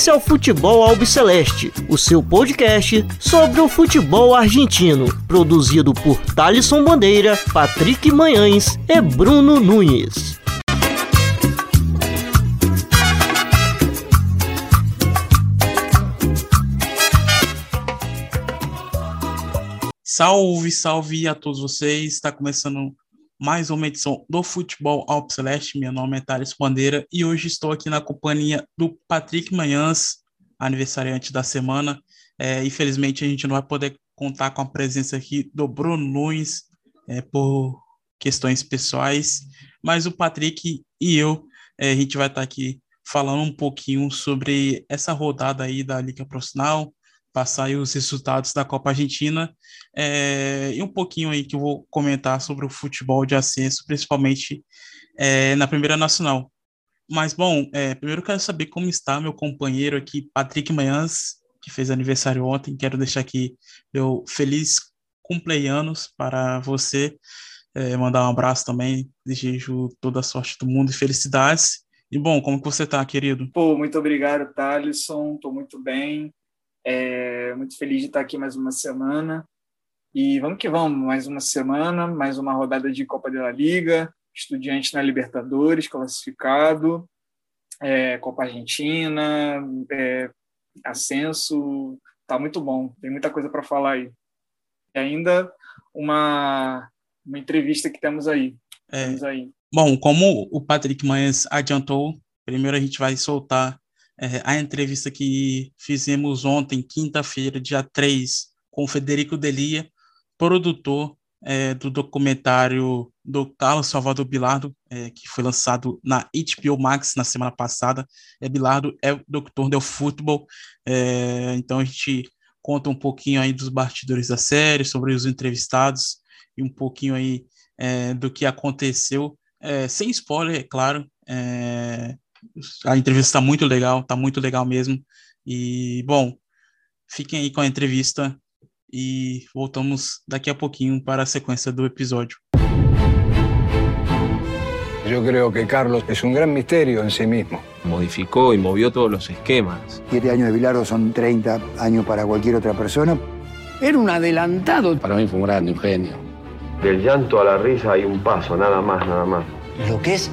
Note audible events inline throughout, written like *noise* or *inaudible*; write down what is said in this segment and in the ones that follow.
Esse é o Futebol Albiceleste, o seu podcast sobre o futebol argentino, produzido por Thalisson Bandeira, Patrick Manhães e Bruno Nunes. Salve, salve a todos vocês. Está começando mais uma edição do Futebol Alpes Celeste. Meu nome é Thales Bandeira e hoje estou aqui na companhia do Patrick Manhãs, aniversariante da semana. É, infelizmente, a gente não vai poder contar com a presença aqui do Bruno Nunes é, por questões pessoais, mas o Patrick e eu, é, a gente vai estar aqui falando um pouquinho sobre essa rodada aí da Liga Profissional, passar aí os resultados da Copa Argentina é, e um pouquinho aí que eu vou comentar sobre o futebol de acesso, principalmente é, na Primeira Nacional. Mas, bom, é, primeiro quero saber como está meu companheiro aqui, Patrick Manhãs, que fez aniversário ontem. Quero deixar aqui meu feliz cumpleanos para você. É, mandar um abraço também, desejo toda a sorte do mundo e felicidades. E bom, como que você está, querido? Pô, muito obrigado, Thalisson. Estou muito bem. É, muito feliz de estar aqui mais uma semana. E vamos que vamos, mais uma semana, mais uma rodada de Copa da Liga, Estudiante na Libertadores, classificado, é, Copa Argentina, é, Ascenso, tá muito bom, tem muita coisa para falar aí. E ainda uma, uma entrevista que temos aí. É, temos aí. Bom, como o Patrick Manhães adiantou, primeiro a gente vai soltar é, a entrevista que fizemos ontem, quinta-feira, dia 3, com Federico Delia, produtor é, do documentário do Carlos Salvador Bilardo, é, que foi lançado na HBO Max na semana passada. É, Bilardo é o doutor do futebol, é, então a gente conta um pouquinho aí dos bastidores da série, sobre os entrevistados e um pouquinho aí é, do que aconteceu, é, sem spoiler, é claro, é, a entrevista está muito legal, está muito legal mesmo. E, bom, fiquem aí com a entrevista e voltamos daqui a pouquinho para a sequência do episódio. Yo creo que Carlos es un gran misterio en sí mismo. Modificó y movió todos los esquemas. Siete años de Bilardo son 30 años para cualquier otra persona. Era un adelantado. Para mí fue un grande, un genio. Del llanto a la risa hay un paso, nada más, nada más. Lo que es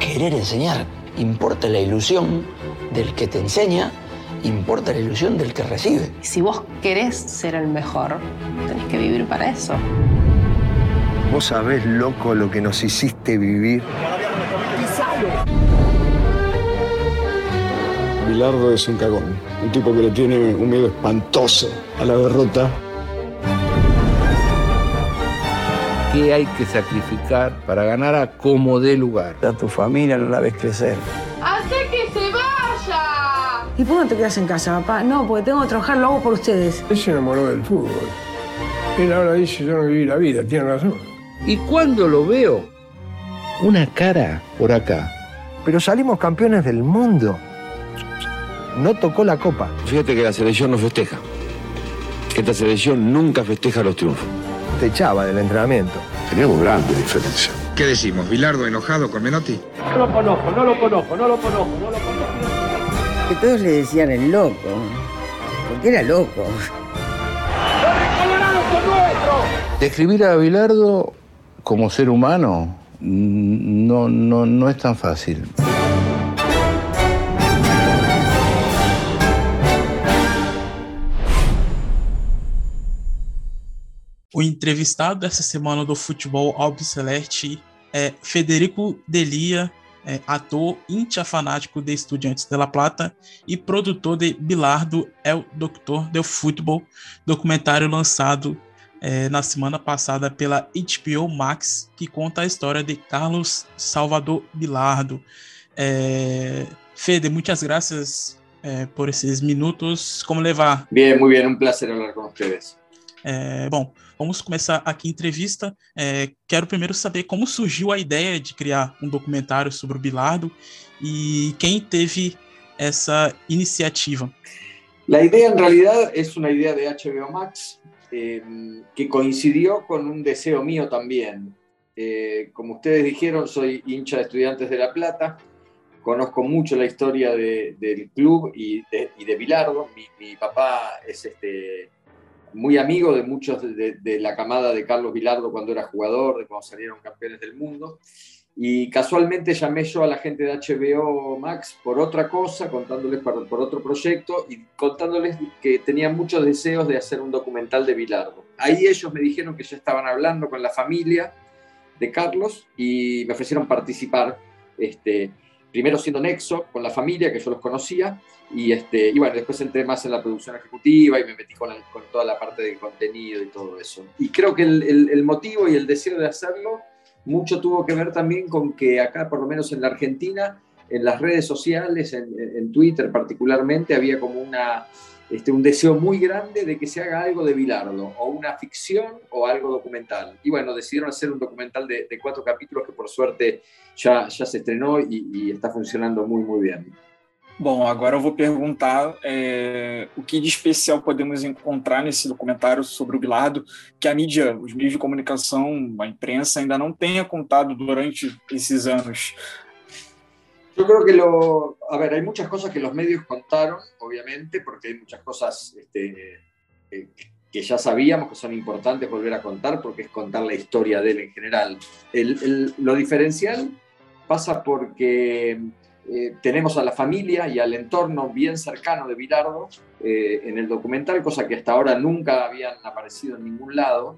querer enseñar. Importa la ilusión del que te enseña, importa la ilusión del que recibe. Si vos querés ser el mejor, tenés que vivir para eso. Vos sabés, loco, lo que nos hiciste vivir. Bilardo es un cagón, un tipo que le tiene un miedo espantoso a la derrota. ¿Qué hay que sacrificar para ganar a como dé lugar? A tu familia no la ves crecer. ¡Hace que se vaya! ¿Y por qué no te quedas en casa, papá? No, porque tengo que trabajar, lo hago por ustedes. Él se enamoró del fútbol. Él ahora dice, yo no viví la vida, tiene razón. Y cuando lo veo, una cara por acá. Pero salimos campeones del mundo. No tocó la copa. Fíjate que la selección no festeja. Esta selección nunca festeja los triunfos. Te echaba del entrenamiento. Teníamos grande diferencia. ¿Qué decimos? ¿Bilardo enojado con Menotti? No lo conozco, no lo conozco, no lo conozco, no lo conozco. Que todos le decían el loco. Porque era loco. Describir a Bilardo como ser humano no, no, no es tan fácil. O entrevistado dessa semana do Futebol Albiceleste é Federico Delia, é, ator íntia fanático de Estudiantes de La Plata e produtor de Bilardo é o Doutor del Futebol, documentário lançado é, na semana passada pela HBO Max, que conta a história de Carlos Salvador Bilardo. É, Fede, muitas graças é, por esses minutos. Como levar? Bien, muy bien, un placer hablar con ustedes. É, bom, vamos começar aqui a entrevista. É, quero primeiro saber como surgiu a ideia de criar um documentário sobre o Bilardo e quem teve essa iniciativa. La idea en realidad es una idea de HBO Max eh, que coincidió con un deseo mío también. Eh, como ustedes dijeron, soy hincha de Estudiantes de La Plata. conozco mucho la historia del club y de, y de Bilardo. Mi, papá es este, muy amigo de muchos de, la camada de Carlos Bilardo cuando era jugador, de cuando salieron campeones del mundo. Y casualmente llamé yo a la gente de HBO Max por otra cosa, contándoles por, otro proyecto y contándoles que tenían muchos deseos de hacer un documental de Bilardo. Ahí ellos me dijeron que ya estaban hablando con la familia de Carlos y me ofrecieron participar. Este, primero siendo nexo con la familia, que yo los conocía, y, este, y bueno, después entré más en la producción ejecutiva y me metí con, con toda la parte del contenido y todo eso. Y creo que el, el motivo y el deseo de hacerlo mucho tuvo que ver también con que acá, por lo menos en la Argentina, en las redes sociales, en, Twitter particularmente, había como una, este, un deseo muy grande de que se haga algo de Bilardo, o una ficción o algo documental. Y bueno, decidieron hacer un documental de, cuatro capítulos que por suerte ya, ya se estrenó y, y está funcionando muy, muy bien. Bom, agora eu vou perguntar é, o que de especial podemos encontrar nesse documentário sobre o Bilardo, que a mídia, os meios de comunicação, a imprensa ainda não tenha contado durante esses anos. Yo creo que lo. A ver, hay muchas cosas que los medios contaron, obviamente, porque hay muchas cosas este, eh, que ya sabíamos que son importantes volver a contar, porque es contar la historia de él en general. El, lo diferencial pasa porque eh, tenemos a la familia y al entorno bien cercano de Bilardo eh, en el documental, cosa que hasta ahora nunca habían aparecido en ningún lado.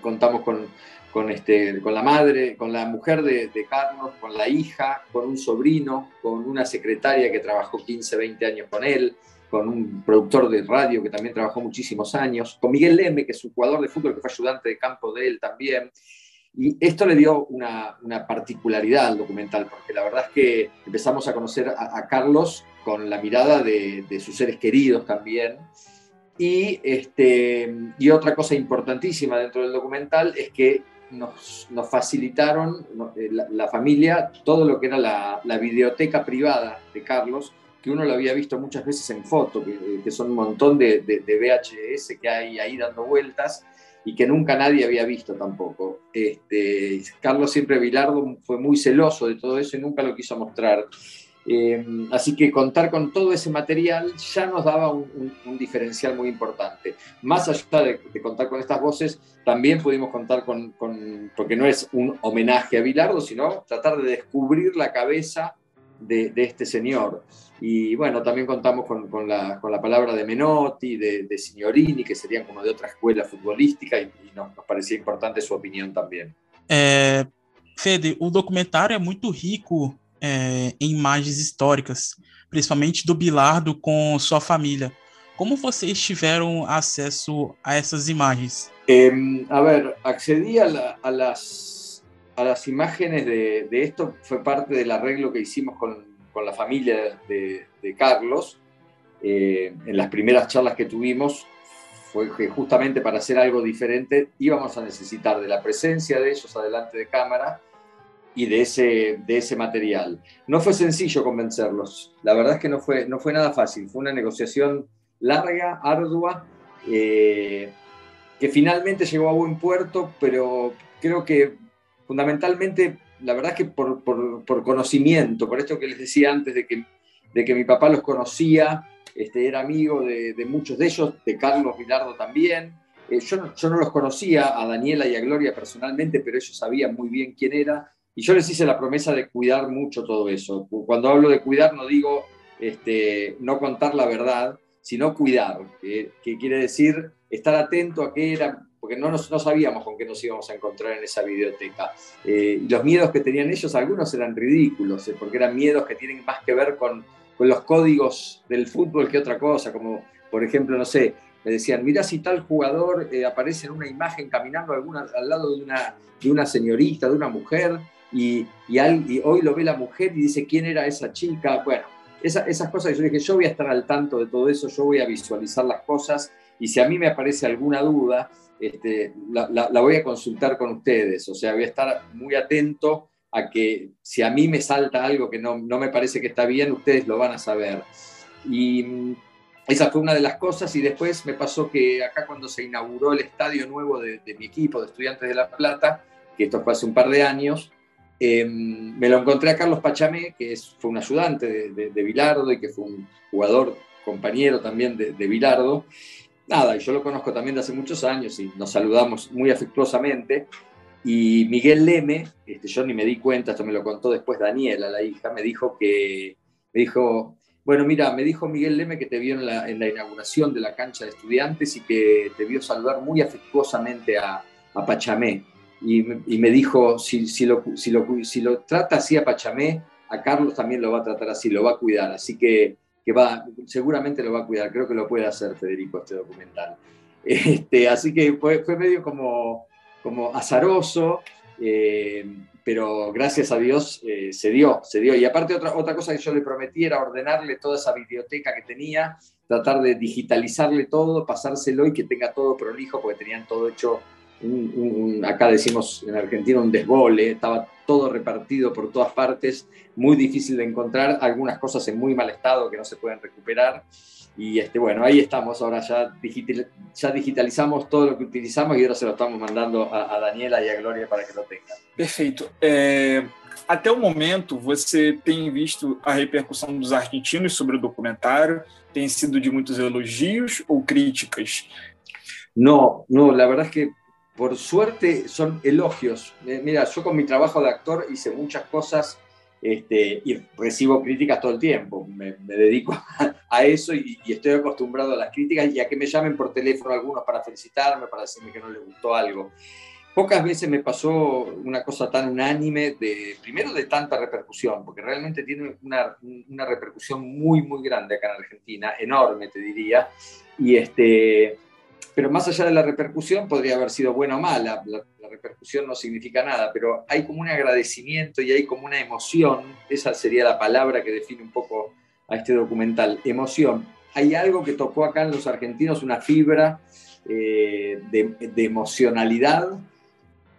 contamos con, con, este, con la madre, con la mujer de, de, Carlos, con la hija, con un sobrino, con una secretaria que trabajó 15, 20 años con él, con un productor de radio que también trabajó muchísimos años, con Miguel Leme, que es un jugador de fútbol que fue ayudante de campo de él también. Y esto le dio una, particularidad al documental, porque la verdad es que empezamos a conocer a, Carlos con la mirada de, sus seres queridos también. Y, este, y otra cosa importantísima dentro del documental es que nos, facilitaron eh, la, familia todo lo que era la, videoteca privada de Carlos, que uno lo había visto muchas veces en foto, que, son un montón de, de, de VHS que hay ahí dando vueltas y que nunca nadie había visto tampoco. Este, Carlos siempre Vilardo fue muy celoso de todo eso y nunca lo quiso mostrar. Eh, así que contar con todo ese material ya nos daba un, diferencial muy importante. Más allá de, contar con estas voces, también pudimos contar con, porque no es un homenaje a Vilardo, sino tratar de descubrir la cabeza de, de este señor. Y bueno, también contamos con, con, la, con la, palabra de Menotti, de, de, Signorini, que serían como de otra escuela futbolística, y, y nos, nos, parecía importante su opinión también. É, Fede, o documentário é muito rico é, em imagens históricas, principalmente do Bilardo com sua família. Como vocês tiveram acesso a essas imagens? A ver, accedí a, la, a, las, a las imágenes de, de esto, fue parte del arreglo que hicimos con con la familia de, Carlos, eh, en las primeras charlas que tuvimos, fue que justamente para hacer algo diferente íbamos a necesitar de la presencia de ellos adelante de cámara y de ese, de ese material. No fue sencillo convencerlos, la verdad es que no fue, no fue nada fácil, fue una negociación larga, ardua, eh, que finalmente llegó a buen puerto, pero creo que fundamentalmente la verdad es que por, por, conocimiento, por esto que les decía antes de que, de que mi papá los conocía, este, era amigo de, de muchos de ellos, de Carlos Vilardo también. Eh, yo, yo no los conocía a Daniela y a Gloria personalmente, pero ellos sabían muy bien quién era. Y yo les hice la promesa de cuidar mucho todo eso. Cuando hablo de cuidar, no digo este, no contar la verdad, sino cuidar, que, quiere decir estar atento a qué era porque no, nos, no sabíamos con qué nos íbamos a encontrar en esa biblioteca. Eh, los miedos que tenían ellos, algunos eran ridículos, eh, porque eran miedos que tienen más que ver con, con, los códigos del fútbol que otra cosa, como por ejemplo, no sé, me decían, mira si tal jugador eh, aparece en una imagen caminando alguna, al lado de una, de una señorita, de una mujer, y, hoy lo ve la mujer y dice, ¿quién era esa chica? Bueno, esa, esas cosas, yo dije, yo voy a estar al tanto de todo eso, yo voy a visualizar las cosas, y si a mí me aparece alguna duda, este, la, voy a consultar con ustedes, o sea, voy a estar muy atento a que si a mí me salta algo que no, me parece que está bien, ustedes lo van a saber. Y mm, esa fue una de las cosas y después me pasó que acá cuando se inauguró el estadio nuevo de, mi equipo de Estudiantes de La Plata, que esto fue hace un par de años, eh, me lo encontré a Carlos Pachamé, que es, fue un ayudante de, de, de, Bilardo y que fue un jugador, compañero también de, de Bilardo. Nada, yo lo conozco también de hace muchos años y nos saludamos muy afectuosamente. Y Miguel Leme, este, yo ni me di cuenta, esto me lo contó después Daniela, la hija, me dijo que, me dijo, bueno, mira, me dijo Miguel Leme que te vio en la, en la inauguración de la cancha de estudiantes y que te vio saludar muy afectuosamente a, a Pachamé. Y, me dijo, si, si, lo, si, lo, si lo trata así a Pachamé, a Carlos también lo va a tratar así, lo va a cuidar. Así que, que va, seguramente lo va a cuidar. Creo que lo puede hacer Federico este documental. *laughs* Este, así que fue, fue medio como, como azaroso, eh, pero gracias a Dios eh, se dio, se dio. Y aparte otra, otra cosa que yo le prometí era ordenarle toda esa biblioteca que tenía, tratar de digitalizarle todo, pasárselo y que tenga todo prolijo, porque tenían todo hecho, un, un, acá decimos en Argentina, un desbole, estaba todo repartido por todas partes, muy difícil de encontrar, algunas cosas en muy mal estado que no se pueden recuperar. Y este, bueno, ahí estamos, ahora ya, digital, já digitalizamos todo lo que utilizamos e agora se lo estamos mandando a, a Daniela e a Glória para que lo tenham. Perfeito. É, até o momento, você tem visto a repercussão dos argentinos sobre o documentário? Tem sido de muitos elogios ou críticas? No, no, la verdad es que por suerte son elogios. Mira, yo con mi trabajo de actor hice muchas cosas este, y recibo críticas todo el tiempo. Me, me dedico a, *laughs* a eso y, y, estoy acostumbrado a las críticas y a que me llamen por teléfono algunos para felicitarme, para decirme que no les gustó algo. Pocas veces me pasó una cosa tan unánime, de, primero de tanta repercusión, porque realmente tiene una, una repercusión muy, muy grande acá en Argentina, enorme te diría, y este, pero más allá de la repercusión, podría haber sido buena o mala, la, repercusión no significa nada, pero hay como un agradecimiento y hay como una emoción, esa sería la palabra que define un poco a este documental, emoción. Hay algo que tocó acá en los argentinos, una fibra eh, de, de, emocionalidad,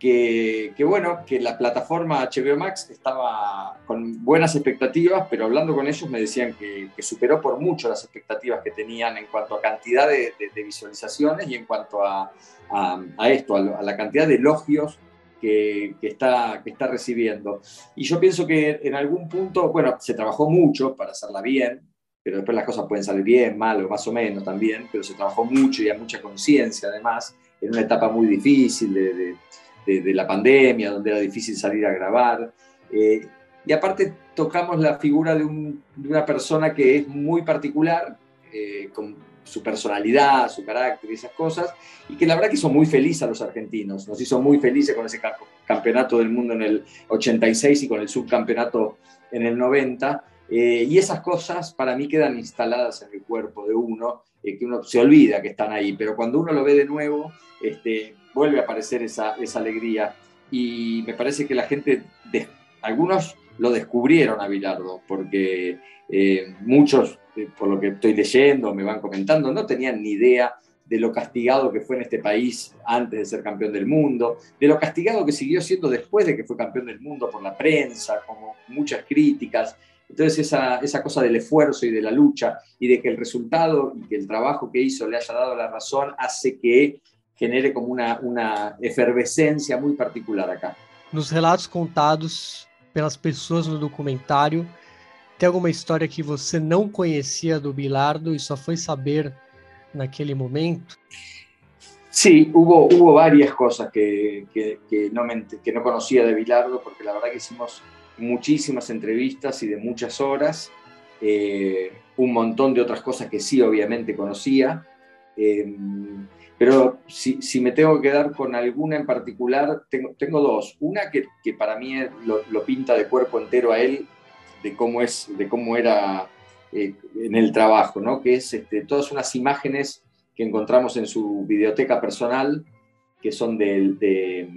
que, que, bueno, que la plataforma HBO Max estaba con buenas expectativas, pero hablando con ellos me decían que, que superó por mucho las expectativas que tenían en cuanto a cantidad de, de, de visualizaciones y en cuanto a, a, a esto, a, a, la cantidad de elogios que, que, está, que está recibiendo. Y yo pienso que en algún punto, bueno, se trabajó mucho para hacerla bien, pero después las cosas pueden salir bien, mal o más o menos también, pero se trabajó mucho y hay mucha conciencia además, en una etapa muy difícil de, de de, la pandemia, donde era difícil salir a grabar. Eh, y aparte tocamos la figura de, un, de, una persona que es muy particular, eh, con su personalidad, su carácter y esas cosas, y que la verdad que hizo muy feliz a los argentinos, nos hizo muy felices con ese campeonato del mundo en el 86 y con el subcampeonato en el 90. Eh, y esas cosas para mí quedan instaladas en el cuerpo de uno, que uno se olvida que están ahí, pero cuando uno lo ve de nuevo, este, vuelve a aparecer esa, esa alegría. Y me parece que la gente, de, algunos lo descubrieron a Bilardo, porque eh, muchos, eh, por lo que estoy leyendo, me van comentando, no tenían ni idea de lo castigado que fue en este país antes de ser campeón del mundo, de lo castigado que siguió siendo después de que fue campeón del mundo por la prensa, como muchas críticas. Entonces esa, esa cosa del esfuerzo y de la lucha y de que el resultado y que el trabajo que hizo le haya dado la razón hace que genere como uma, uma efervescência muito particular acá. Nos relatos contados pelas pessoas no documentário, tem alguma história que você não conhecia do Bilardo e só foi saber naquele momento? Sí, hubo, hubo varias cosas que, que, que, no me, que no conocía de Bilardo, porque la verdad que hicimos muchísimas entrevistas y de muchas horas, eh, un montón de otras cosas que sí obviamente conocía. Eh, pero si, si, me tengo que quedar con alguna en particular, tengo, tengo dos. Una que, que para mí lo, pinta de cuerpo entero a él, de cómo, es, de cómo era eh, en el trabajo, ¿no? que es este, todas unas imágenes que encontramos en su biblioteca personal, que son de, de,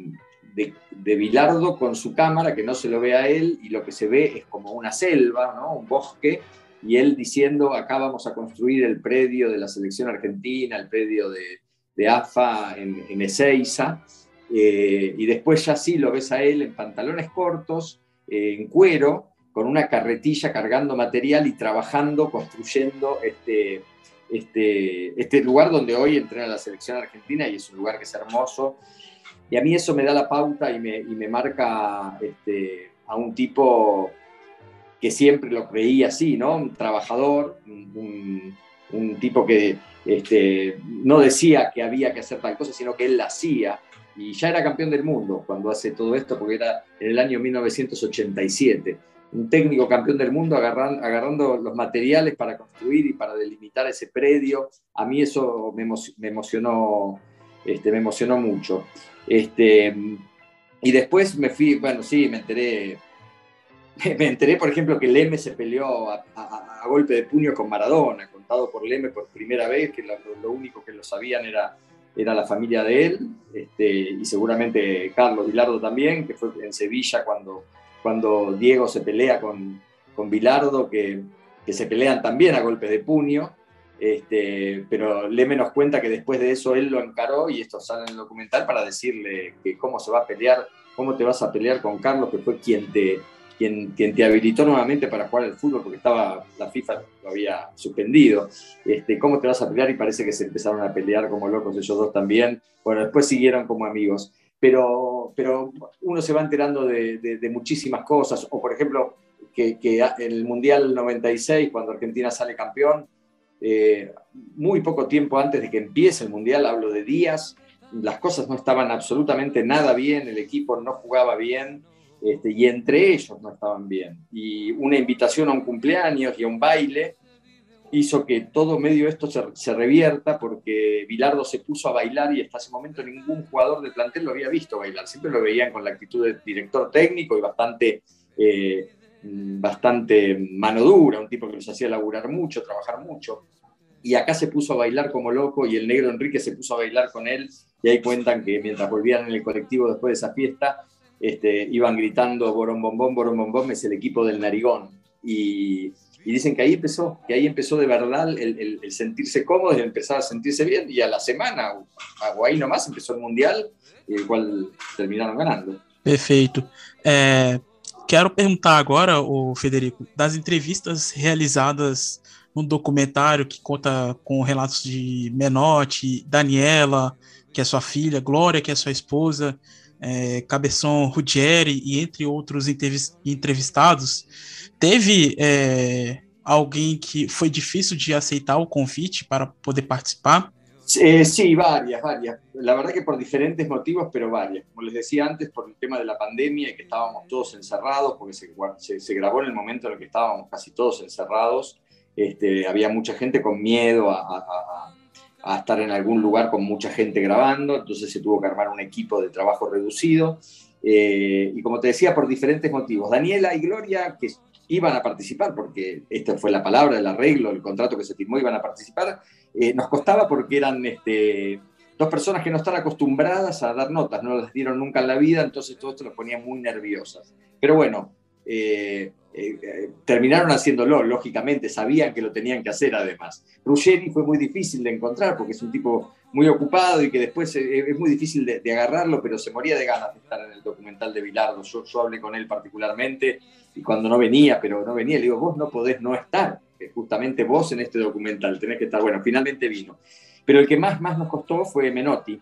de, de, Bilardo con su cámara, que no se lo ve a él, y lo que se ve es como una selva, ¿no? un bosque, y él diciendo, acá vamos a construir el predio de la selección argentina, el predio de, de AFA en, en Ezeiza, eh, y después ya sí lo ves a él en pantalones cortos, eh, en cuero, con una carretilla cargando material y trabajando, construyendo este, este, este lugar donde hoy entrena la selección argentina y es un lugar que es hermoso. Y a mí eso me da la pauta y me, y me marca este, a un tipo que siempre lo creía así, ¿no? Un trabajador, un, un tipo que este, no decía que había que hacer tal cosa, sino que él la hacía. Y ya era campeón del mundo cuando hace todo esto, porque era en el año 1987. Un técnico campeón del mundo agarrando, los materiales para construir y para delimitar ese predio. A mí eso me, emocionó, este, me emocionó mucho. Este, y después me fui, bueno, sí, me enteré me enteré, por ejemplo, que Leme se peleó a, golpe de puño con Maradona, contado por Leme por primera vez, que lo, único que lo sabían era, era la familia de él, este, y seguramente Carlos Vilardo también, que fue en Sevilla cuando, cuando Diego se pelea con, con Vilardo, que, que se pelean también a golpe de puño. Este, pero Leme nos cuenta que después de eso él lo encaró y esto sale en el documental para decirle que cómo se va a pelear, cómo te vas a pelear con Carlos, que fue quien te, quien, quien, te habilitó nuevamente para jugar al fútbol, porque estaba, la FIFA lo había suspendido. Este, ¿Cómo te vas a pelear? Y parece que se empezaron a pelear como locos ellos dos también. Bueno, después siguieron como amigos. Pero, pero uno se va enterando de, de, muchísimas cosas. O, por ejemplo, que, que, el Mundial 96, cuando Argentina sale campeón, eh, muy poco tiempo antes de que empiece el Mundial, hablo de días, las cosas no estaban absolutamente nada bien, el equipo no jugaba bien este, y entre ellos no estaban bien. Y una invitación a un cumpleaños y a un baile hizo que todo medio esto se, revierta porque Bilardo se puso a bailar y hasta ese momento ningún jugador de plantel lo había visto bailar. Siempre lo veían con la actitud de director técnico y bastante, eh, bastante mano dura, un tipo que los hacía laburar mucho, trabajar mucho. Y acá se puso a bailar como loco y el negro Enrique se puso a bailar con él y ahí cuentan que mientras volvían en el colectivo después de esa fiesta, este, iban gritando Borón Bombón, Borón Bombón es el equipo del Narigón. Y, dicen que ahí empezó, que ahí empezó de verdad el, sentirse cómodo, el empezar a sentirse bien. Y a la semana, o ahí nomás, empezó el Mundial, el cual terminaron ganando. Perfeito. É, quero perguntar agora, o Federico, das entrevistas realizadas no documentário que conta com relatos de Menotti, Daniela, que é sua filha, Glória, que é sua esposa, é, Cabeção Ruggieri e entre outros entrevistados, teve é, alguém que foi difícil de aceitar o convite para poder participar? Eh, sí, varias, varias. La verdad que por diferentes motivos, pero varias. Como les decía antes, por el tema de la pandemia y que estábamos todos encerrados, porque se, se, se grabó en el momento en el que estábamos casi todos encerrados. Este, había mucha gente con miedo a, a estar en algún lugar con mucha gente grabando, entonces se tuvo que armar un equipo de trabajo reducido. Eh, y como te decía, por diferentes motivos. Daniela y Gloria, que iban a participar, porque esta fue la palabra, el arreglo, el contrato que se firmó, iban a participar, eh, nos costaba porque eran este, dos personas que no están acostumbradas a dar notas, no las dieron nunca en la vida, entonces todo esto los ponía muy nerviosas. Pero bueno, eh, eh, eh, terminaron haciéndolo, lógicamente, sabían que lo tenían que hacer además. Ruggeri fue muy difícil de encontrar porque es un tipo muy ocupado y que después es muy difícil de, agarrarlo, pero se moría de ganas de estar en el documental de Bilardo. Yo, yo, hablé con él particularmente y cuando no venía, pero no venía, le digo, vos no podés no estar, justamente vos en este documental, tenés que estar. Bueno, finalmente vino. Pero el que más, más nos costó fue Menotti,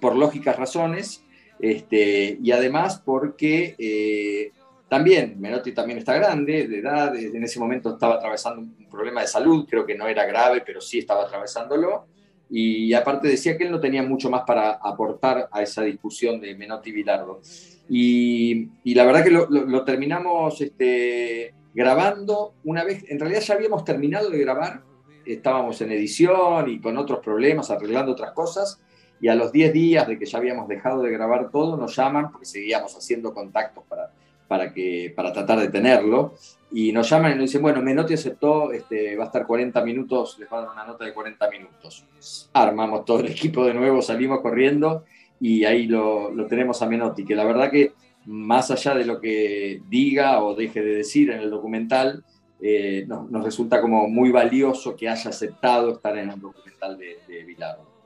por lógicas razones, este, y además porque eh, también, Menotti también está grande, de edad, en ese momento estaba atravesando un problema de salud, creo que no era grave, pero sí estaba atravesándolo. Y aparte decía que él no tenía mucho más para aportar a esa discusión de Menotti y Bilardo. Y, la verdad que lo, terminamos este, grabando una vez, en realidad ya habíamos terminado de grabar, estábamos en edición y con otros problemas, arreglando otras cosas, y a los 10 días de que ya habíamos dejado de grabar todo, nos llaman porque seguíamos haciendo contactos para, para, que, para tratar de tenerlo. Y nos llaman y nos dicen, bueno, Menotti aceptó, este, va a estar 40 minutos, les va a dar una nota de 40 minutos. Armamos todo el equipo de nuevo, salimos corriendo y ahí lo, lo tenemos a Menotti, que la verdad que más allá de lo que diga o deje de decir en el documental, eh, nos, resulta como muy valioso que haya aceptado estar en el documental de, de Bilardo.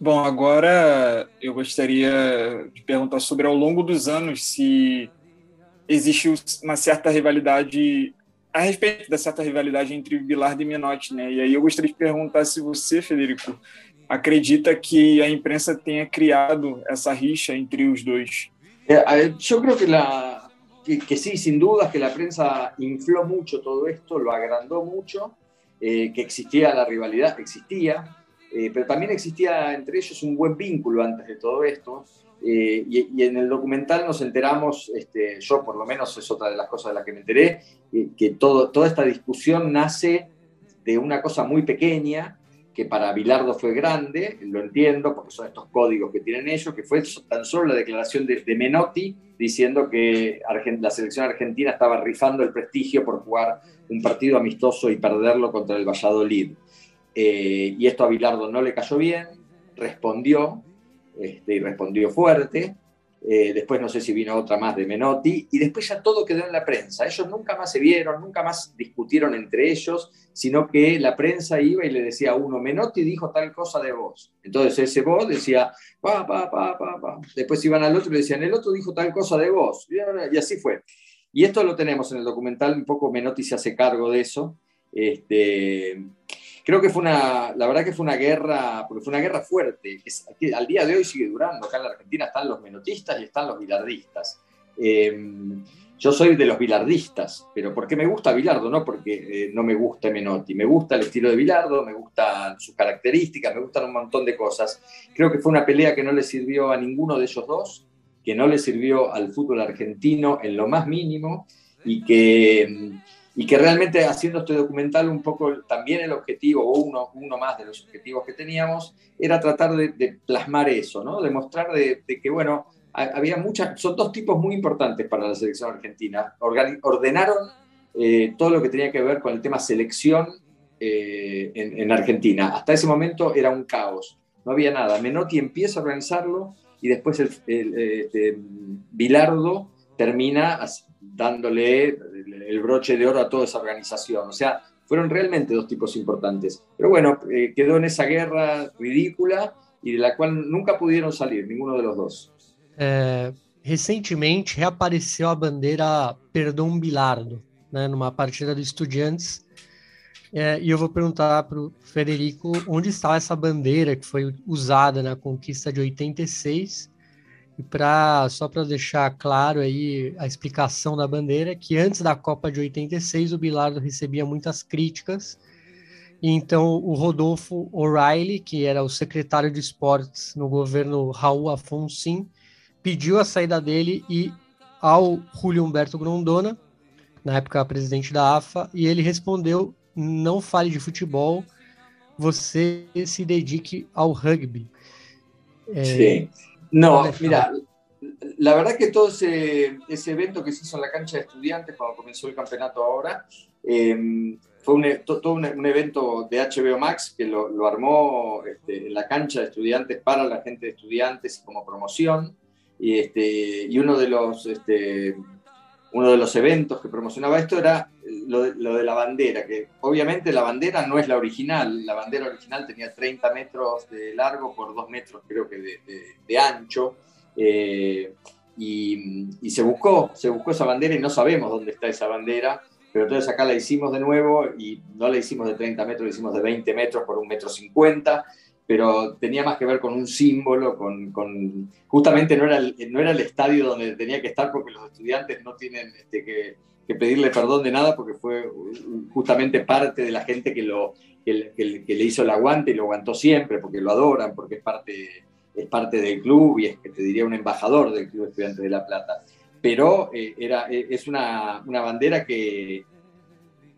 Bom, agora eu gostaria de perguntar sobre ao longo dos anos se existe uma certa rivalidade a respeito da certa rivalidade entre Bilardo e Menotti, né? E aí eu gostaria de perguntar se você, Federico, acredita que a imprensa tenha criado essa rixa entre os dois. Eh, yo creo que la, que, dudas, que la prensa infló mucho todo esto, lo agrandó mucho, eh, que existía la rivalidad, existía, eh, pero también existía entre ellos un buen vínculo antes de todo esto. Eh, y, en el documental nos enteramos, este, yo por lo menos es otra de las cosas de las que me enteré, que todo, toda esta discusión nace de una cosa muy pequeña, que para Bilardo fue grande, lo entiendo, porque son estos códigos que tienen ellos, que fue tan solo la declaración de, Menotti diciendo que la selección argentina estaba rifando el prestigio por jugar un partido amistoso y perderlo contra el Valladolid. Eh, y esto a Bilardo no le cayó bien, respondió, este, y respondió fuerte, eh, después no sé si vino otra más de Menotti, y después ya todo quedó en la prensa. Ellos nunca más se vieron, nunca más discutieron entre ellos, sino que la prensa iba y le decía a uno, Menotti dijo tal cosa de vos. Entonces ese vos decía, pa, pa, pa, pa, pa. Después iban al otro y le decían, el otro dijo tal cosa de vos. Y así fue. Y esto lo tenemos en el documental, un poco Menotti se hace cargo de eso. Este, creo que fue una, la verdad que fue una guerra, porque fue una guerra fuerte, que, al día de hoy sigue durando. Acá en la Argentina están los menotistas y están los bilardistas. Em, yo soy de los bilardistas, pero ¿por qué me gusta Bilardo? No porque eh, no me gusta Menotti, me gusta el estilo de Bilardo, me gustan sus características, me gustan un montón de cosas. Creo que fue una pelea que no le sirvió a ninguno de ellos dos, que no le sirvió al fútbol argentino en lo más mínimo y que em, y que realmente haciendo este documental un poco también el objetivo, o uno, uno más de los objetivos que teníamos, era tratar de, plasmar eso, ¿no? demostrar de, que, bueno, había muchas, son dos tipos muy importantes para la selección argentina. ordenaron eh, todo lo que tenía que ver con el tema selección eh, en, Argentina. Hasta ese momento era un caos, no había nada. Menotti empieza a organizarlo y después el, este, Bilardo termina dándole el broche de oro a toda esa organización. O sea, fueron realmente dos tipos importantes. Pero bueno, eh, quedó en esa guerra ridícula e de la qual nunca pudieron salir, ninguno de los dos. É, recentemente reapareceu a bandeira Perdão Bilardo, né, numa partida do Estudiantes. É, e eu vou perguntar para o Federico onde está essa bandeira que foi usada na conquista de 86 e para só para deixar claro aí a explicação da bandeira, que antes da Copa de 86 o Bilardo recebia muitas críticas. E então o Rodolfo O'Reilly, que era o secretário de esportes no governo Raul Afonso, pediu a saída dele e ao Julio Humberto Grondona, na época presidente da AFA, e ele respondeu: "Não fale de futebol, você se dedique ao rugby". É, Sim. No, mira, la verdad que todo ese, evento que se hizo en la cancha de estudiantes cuando comenzó el campeonato ahora, em, fue un, e, todo un, evento de HBO Max que lo, armó este, en la cancha de estudiantes para la gente de estudiantes como promoción. Y, este, y uno de los este, uno de los eventos que promocionaba esto era lo de, la bandera, que obviamente la bandera no es la original, la bandera original tenía 30 metros de largo por 2 metros creo que de, ancho, eh, y, se buscó, se buscó esa bandera y no sabemos dónde está esa bandera, pero entonces acá la hicimos de nuevo y no la hicimos de 30 metros, la hicimos de 20 metros por 1 metro 50, pero tenía más que ver con un símbolo, con, con justamente no era, el, no era el estadio donde tenía que estar porque los estudiantes no tienen este, que, que, pedirle perdón de nada porque fue justamente parte de la gente que, lo, que, que, le hizo el aguante y lo aguantó siempre, porque lo adoran, porque es parte, es parte del club y es que te diría un embajador del Club Estudiantes de La Plata. Pero eh, era, es una, una bandera que,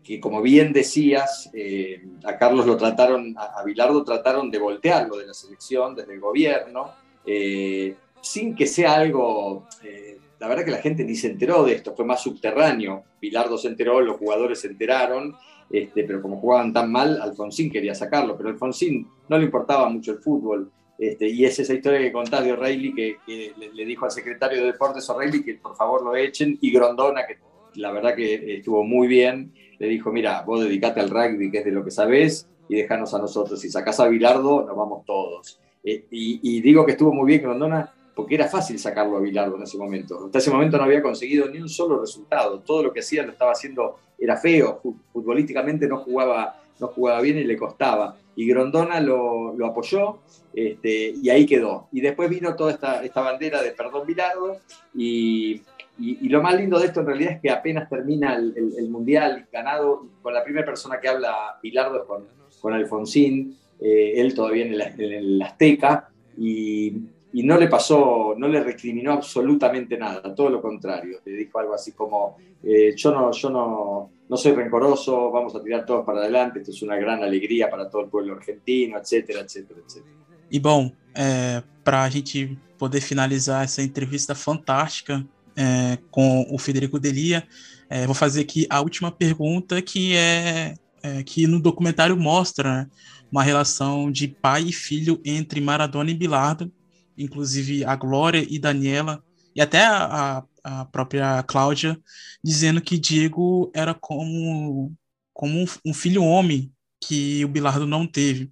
que como bien decías, eh, a Carlos lo trataron, a, Bilardo trataron de voltearlo de la selección desde el gobierno, eh, sin que sea algo, eh, la verdad que la gente ni se enteró de esto, fue más subterráneo, Bilardo se enteró, los jugadores se enteraron, este, pero como jugaban tan mal, Alfonsín quería sacarlo, pero Alfonsín no le importaba mucho el fútbol, este, y es esa historia que contás de O'Reilly, que, le, le, dijo al secretario de Deportes O'Reilly que por favor lo echen, y Grondona, que la verdad que estuvo muy bien, le dijo, mira, vos dedicate al rugby, que es de lo que sabés, y dejanos a nosotros. Si sacás a Bilardo, nos vamos todos. Eh, y, digo que estuvo muy bien Grondona porque era fácil sacarlo a Bilardo en ese momento. Hasta ese momento no había conseguido ni un solo resultado. Todo lo que hacía lo estaba haciendo, era feo, futbolísticamente no jugaba, no jugaba bien y le costaba. Y Grondona lo, lo apoyó este, y ahí quedó. Y después vino toda esta, esta bandera de perdón Bilardo y, y, lo más lindo de esto en realidad es que apenas termina el, Mundial ganado, con la primera persona que habla Pilardo es con, con Alfonsín, eh, él todavía en el, Azteca, y, y, no le pasó, no le recriminó absolutamente nada, todo lo contrario, le dijo algo así como, eh, yo, no, yo no, no soy rencoroso, vamos a tirar todos para adelante, esto es una gran alegría para todo el pueblo argentino, etcétera, etcétera, etcétera. E bom, é, para a gente poder finalizar essa entrevista fantástica é, com o Federico Delia, é, vou fazer aqui a última pergunta, que é, é que no documentário mostra né, uma relação de pai e filho entre Maradona e Bilardo, inclusive a Glória e Daniela, e até a, a própria Cláudia, dizendo que Diego era como, como um filho homem que o Bilardo não teve.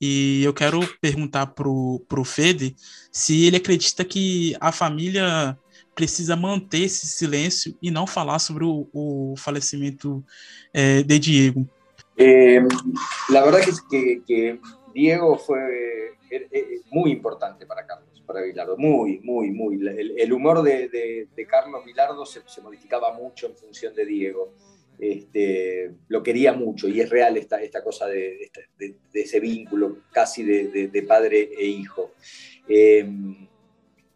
E eu quero perguntar pro, pro Fede se ele acredita que a família precisa manter esse silêncio e não falar sobre o, o falecimento eh, de Diego. Eh, la verdad que, que, que Diego fue eh, eh, muy importante para Carlos, para Bilardo, muy, muy, muy. El, el humor de, de, de, Carlos Bilardo se, se modificaba mucho en función de Diego. Este, lo quería mucho y es real esta, esta cosa de, de ese vínculo casi de, padre e hijo. Eh,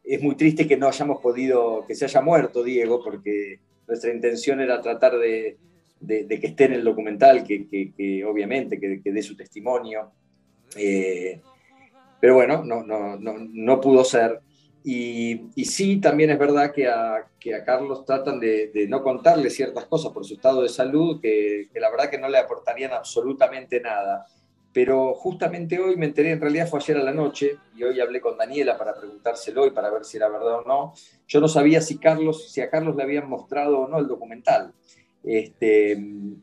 es muy triste que no hayamos podido, que se haya muerto Diego, porque nuestra intención era tratar de, que esté en el documental, que, que, obviamente que, dé su testimonio. Eh, pero bueno, no, no, no, no pudo ser. Y, sí, también es verdad que a, que a Carlos tratan de, no contarle ciertas cosas por su estado de salud que, la verdad que no le aportarían absolutamente nada. Pero justamente hoy me enteré, en realidad fue ayer a la noche, y hoy hablé con Daniela para preguntárselo y para ver si era verdad o no. Yo no sabía si, Carlos, si a Carlos le habían mostrado o no el documental. Este,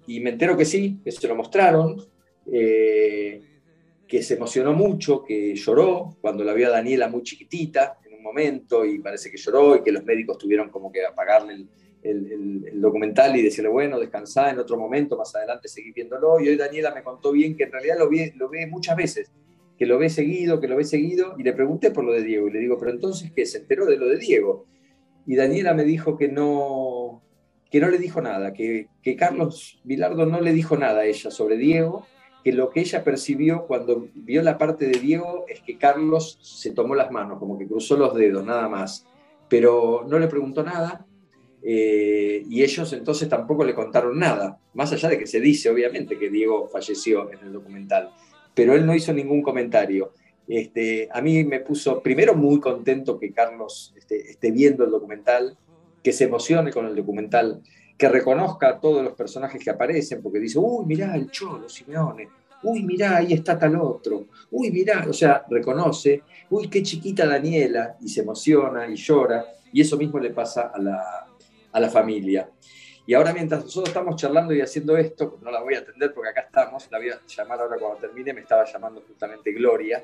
y me entero que sí, que se lo mostraron. Eh, que se emocionó mucho, que lloró cuando la vio a Daniela muy chiquitita, momento y parece que lloró y que los médicos tuvieron como que apagarle el, documental y decirle, bueno, descansá en otro momento, más adelante seguir viéndolo. Y hoy Daniela me contó bien que en realidad lo ve muchas veces, que lo ve seguido, que lo ve seguido, y le pregunté por lo de Diego y le digo, pero entonces, ¿qué? ¿Se enteró de lo de Diego? Y Daniela me dijo que no, que no le dijo nada, que, que Carlos Vilardo no le dijo nada a ella sobre Diego que lo que ella percibió cuando vio la parte de Diego es que Carlos se tomó las manos, como que cruzó los dedos, nada más, pero no le preguntó nada eh, y ellos entonces tampoco le contaron nada, más allá de que se dice obviamente que Diego falleció en el documental, pero él no hizo ningún comentario. Este, a mí me puso primero muy contento que Carlos esté, esté viendo el documental, que se emocione con el documental, que reconozca a todos los personajes que aparecen, porque dice, uy, mirá el Cholo, Simeone, uy, mirá, ahí está tal otro, uy, mirá, o sea, reconoce, uy, qué chiquita Daniela, y se emociona y llora, y eso mismo le pasa a la, a la familia. Y ahora mientras nosotros estamos charlando y haciendo esto, no la voy a atender porque acá estamos, la voy a llamar ahora cuando termine, me estaba llamando justamente Gloria,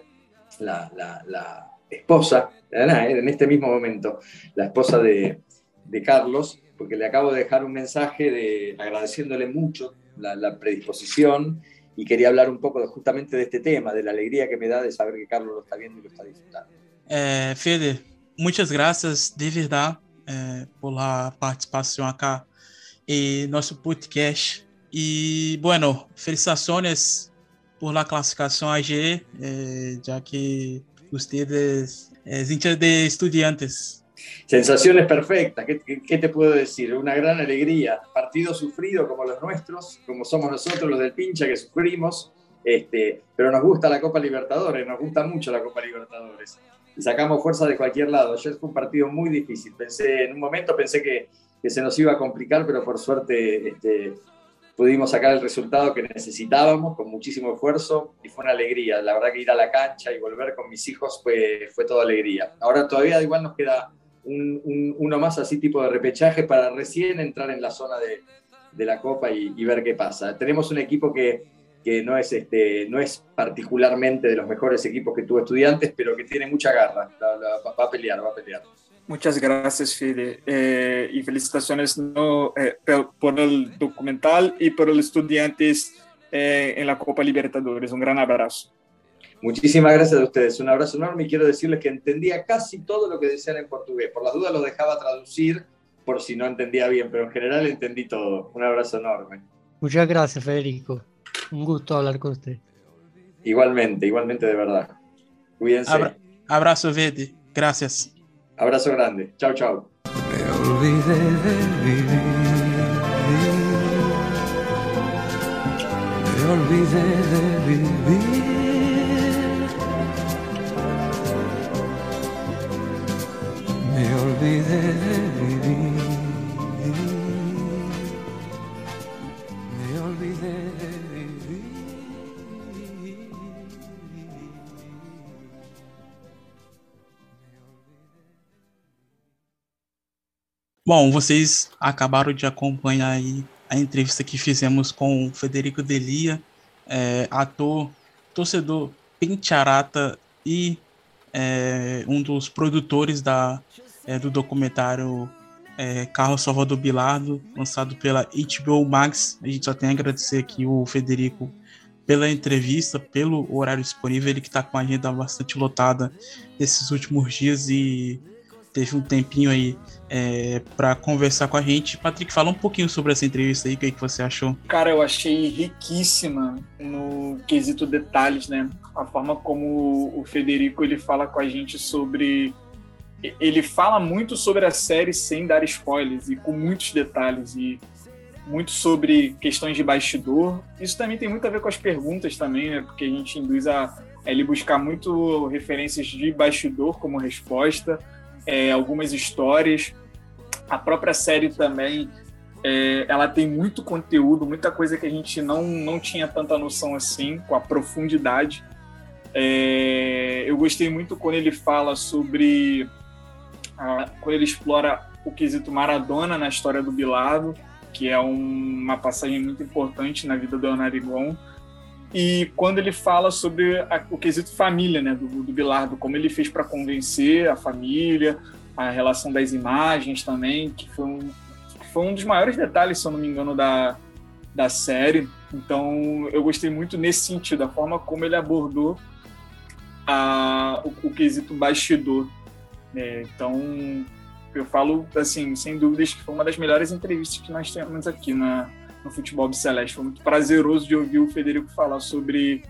la, la, esposa, en este mismo momento, la esposa de, de Carlos, porque le acabo de dejar un mensaje de, agradeciéndole mucho la, predisposición y quería hablar un poco justamente de este tema, de la alegría que me da de saber que Carlos lo está viendo y lo está disfrutando. Eh, Fede, muchas gracias de verdad eh, por la participación acá en nuestro podcast. Y bueno, felicitaciones por la clasificación ayer, eh, ya que ustedes es hincha de estudiantes. Sensaciones perfectas, ¿Qué, te puedo decir? Una gran alegría. Partido sufrido como los nuestros, como somos nosotros los del pincha que sufrimos, este, pero nos gusta la Copa Libertadores, nos gusta mucho la Copa Libertadores. Y sacamos fuerza de cualquier lado. Ayer fue un partido muy difícil. Pensé, en un momento pensé que, se nos iba a complicar, pero por suerte este, pudimos sacar el resultado que necesitábamos con muchísimo esfuerzo y fue una alegría. La verdad que ir a la cancha y volver con mis hijos fue, fue toda alegría. Ahora todavía igual nos queda un, uno más así tipo de repechaje para recién entrar en la zona de, de la Copa y, ver qué pasa. Tenemos un equipo que, que no, es este, no es particularmente de los mejores equipos que tuvo estudiantes, pero que tiene mucha garra. La, la, va a pelear, va a pelear. Muchas gracias, Fide. Eh, y felicitaciones no, eh, por el documental y por los estudiantes eh, en la Copa Libertadores. Un gran abrazo. Muchísimas gracias a ustedes. Un abrazo enorme y quiero decirles que entendía casi todo lo que decían en portugués. Por las dudas lo dejaba traducir por si no entendía bien, pero en general entendí todo. Un abrazo enorme. Muchas gracias, Federico. Un gusto hablar con usted. Igualmente, igualmente de verdad. Cuídense. Abra abrazo, Verde. Gracias. Abrazo grande. Chao, chao. Me olvidé de vivir. Me olvidé de vivir. Me olvidé de vivir. Bom, vocês acabaram de acompanhar aí a entrevista que fizemos com o Federico Delia, é, ator, torcedor Pincharata e é, um dos produtores da, é, do documentário é, Carlos Salvador Bilardo, lançado pela HBO Max. A gente só tem a agradecer aqui o Federico pela entrevista, pelo horário disponível, ele que está com a agenda bastante lotada nesses últimos dias e teve um tempinho aí é, para conversar com a gente. Patrick, fala um pouquinho sobre essa entrevista aí, o que, que você achou? Cara, eu achei riquíssima no quesito detalhes, né? A forma como o Federico ele fala com a gente sobre ele fala muito sobre a série sem dar spoilers e com muitos detalhes e muito sobre questões de bastidor. Isso também tem muito a ver com as perguntas também, né? Porque a gente induz a ele buscar muito referências de bastidor como resposta é, algumas histórias. A própria série também, é, ela tem muito conteúdo, muita coisa que a gente não, não tinha tanta noção assim, com a profundidade. É, eu gostei muito quando ele fala sobre. A, quando ele explora o quesito Maradona na história do Bilardo, que é um, uma passagem muito importante na vida do Anarigon. E quando ele fala sobre a, o quesito família, né, do, do Bilardo, como ele fez para convencer a família, a relação das imagens também, que foi um, foi um dos maiores detalhes, se eu não me engano, da, da série. Então, eu gostei muito nesse sentido, a forma como ele abordou a, o, o quesito bastidor. Né? Então, eu falo, assim, sem dúvidas que foi uma das melhores entrevistas que nós temos aqui na, no Futebol Celeste. Foi muito prazeroso de ouvir o Federico falar sobre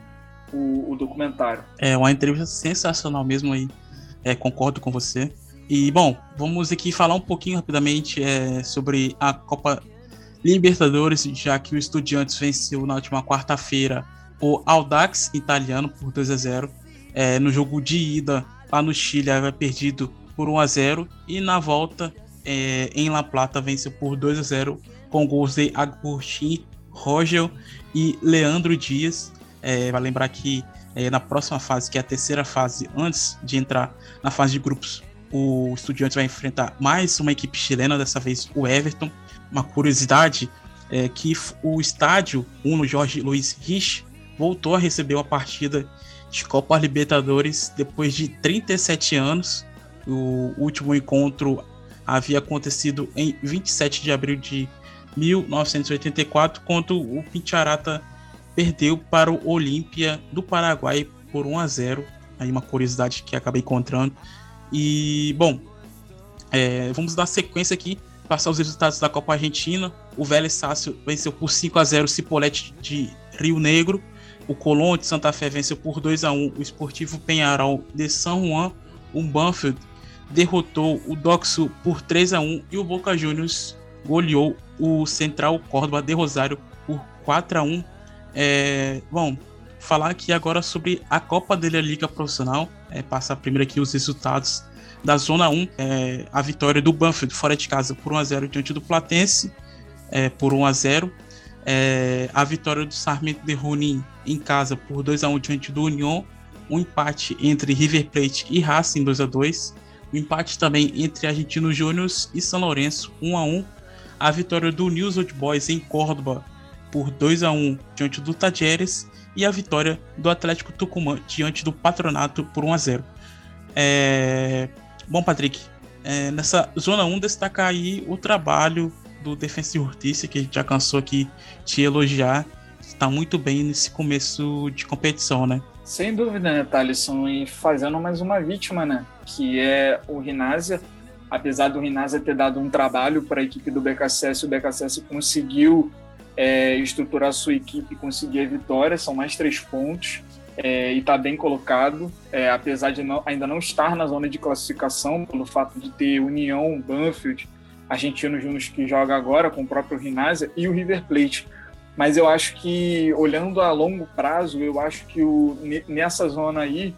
o, o documentário. É uma entrevista sensacional mesmo aí. É, concordo com você. E bom, vamos aqui falar um pouquinho rapidamente é, sobre a Copa Libertadores, já que o Estudiantes venceu na última quarta-feira o Audax italiano por 2 a 0. É, no jogo de ida lá no Chile havia perdido por 1 a 0 e na volta é, em La Plata venceu por 2 a 0 com gols de Agustin Rogel e Leandro Dias. É, vai lembrar que é, na próxima fase, que é a terceira fase, antes de entrar na fase de grupos, o Estudiantes vai enfrentar mais uma equipe chilena, dessa vez o Everton. Uma curiosidade é que o estádio Uno Jorge Luiz Rich voltou a receber uma partida de Copa Libertadores depois de 37 anos. O último encontro havia acontecido em 27 de abril de 1984, quando o Pincharata perdeu para o Olímpia do Paraguai por 1 a 0. Aí uma curiosidade que acabei encontrando. E, bom, é, vamos dar sequência aqui, passar os resultados da Copa Argentina. O Vélez Sácio venceu por 5 a 0 o Cipolletti de Rio Negro. O Colón de Santa Fé venceu por 2 a 1 o Esportivo Penharol de São Juan. O Banfield derrotou o Doxo por 3 a 1 e o Boca Juniors goleou o Central Córdoba de Rosário por 4 a 1 é, Bom, falar aqui agora sobre a Copa da Liga Profissional. É, passar primeiro aqui os resultados da Zona 1. É, a vitória do Banfield fora de casa por 1x0 diante do Platense, é, por 1x0. É, a vitória do Sarmento de Ronin em casa por 2x1 diante do União. Um empate entre River Plate e Racing 2x2. Um empate também entre Argentinos Júnior e São Lourenço 1x1. A vitória do News Old Boys em Córdoba por 2 a 1 diante do Tajeres e a vitória do Atlético Tucumã diante do Patronato por 1 a 0. É... Bom, Patrick, é, nessa zona 1 destacar aí o trabalho do Defensa e Justiça, que a gente já cansou aqui de elogiar, está muito bem nesse começo de competição, né? Sem dúvida, né, Thalisson? E fazendo mais uma vítima, né? Que é o Rinásia. Apesar do Rinazzi ter dado um trabalho para a equipe do BKSS, o BKSS conseguiu é, estruturar sua equipe e conseguir a vitória, são mais três pontos, é, e está bem colocado, é, apesar de não, ainda não estar na zona de classificação, pelo fato de ter União, Banfield, Argentinos Júnior que joga agora com o próprio Rinazzi e o River Plate. Mas eu acho que, olhando a longo prazo, eu acho que o, nessa zona aí,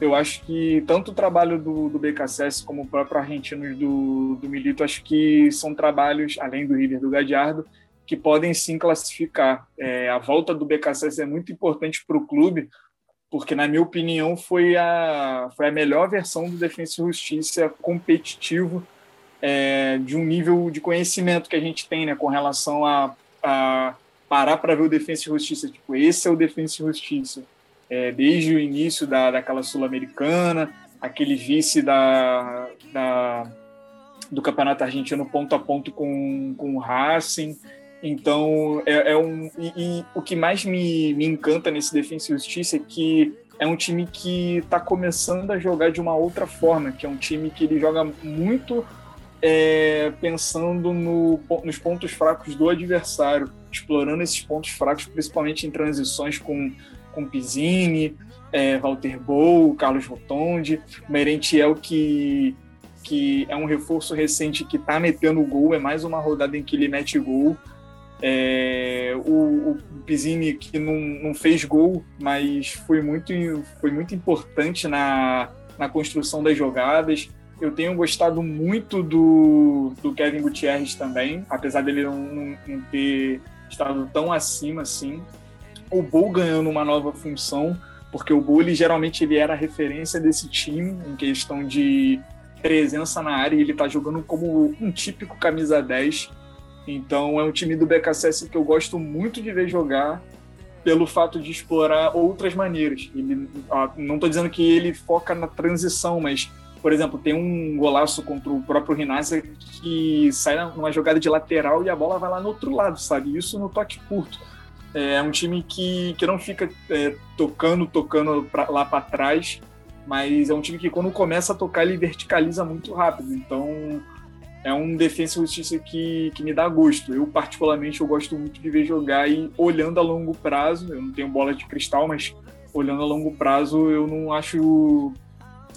eu acho que tanto o trabalho do, do BKSS como o próprio Argentinos do, do Milito, acho que são trabalhos, além do River do Gadiardo, que podem sim classificar. É, a volta do BKSS é muito importante para o clube, porque, na minha opinião, foi a, foi a melhor versão do Defensa e Justiça competitivo é, de um nível de conhecimento que a gente tem né, com relação a, a parar para ver o Defensa e Justiça. Tipo, esse é o Defensa e Justiça. É, desde o início da, daquela Sul-Americana, aquele vice da, da, do Campeonato Argentino ponto a ponto com, com o Racing. Então, é, é um. E, e, o que mais me, me encanta nesse Defensa e Justiça é que é um time que está começando a jogar de uma outra forma, que é um time que ele joga muito é, pensando no, nos pontos fracos do adversário, explorando esses pontos fracos, principalmente em transições com, com Pizzini, é, Walter Bow, Carlos Rotondi, Merentiel que que é um reforço recente que está metendo gol, é mais uma rodada em que ele mete gol. É, o, o Pizzini que não, não fez gol, mas foi muito, foi muito importante na, na construção das jogadas. Eu tenho gostado muito do, do Kevin Gutierrez também, apesar dele não, não ter estado tão acima assim. O Bull ganhando uma nova função, porque o Bull ele, geralmente ele era a referência desse time em questão de presença na área e ele está jogando como um típico camisa 10 então é um time do BKSS que eu gosto muito de ver jogar pelo fato de explorar outras maneiras. Ele, não estou dizendo que ele foca na transição, mas, por exemplo, tem um golaço contra o próprio Rinazzi que sai numa jogada de lateral e a bola vai lá no outro lado, sabe? Isso no toque curto. É um time que, que não fica é, tocando, tocando pra, lá para trás, mas é um time que quando começa a tocar ele verticaliza muito rápido. Então é um defesa e justiça que, que me dá gosto. Eu, particularmente, eu gosto muito de ver jogar e olhando a longo prazo, eu não tenho bola de cristal, mas olhando a longo prazo, eu não acho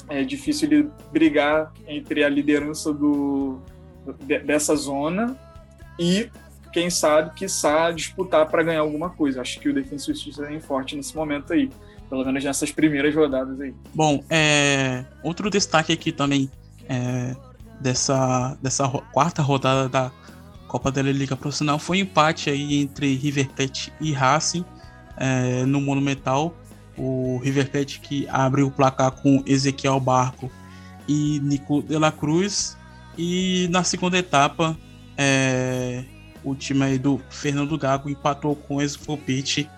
é, difícil ele brigar entre a liderança do, dessa zona e, quem sabe, quiçá disputar para ganhar alguma coisa. Acho que o Defensa e Justiça é forte nesse momento aí, pelo menos nessas primeiras rodadas aí. Bom, é, outro destaque aqui também é, dessa, dessa quarta rodada da Copa da Liga Profissional foi um empate aí entre River Plate e Racing é, no Monumental. O River Plate que abriu o placar com Ezequiel Barco e Nico de la Cruz. E na segunda etapa, é, o time aí do Fernando Gago empatou com Expo Pitt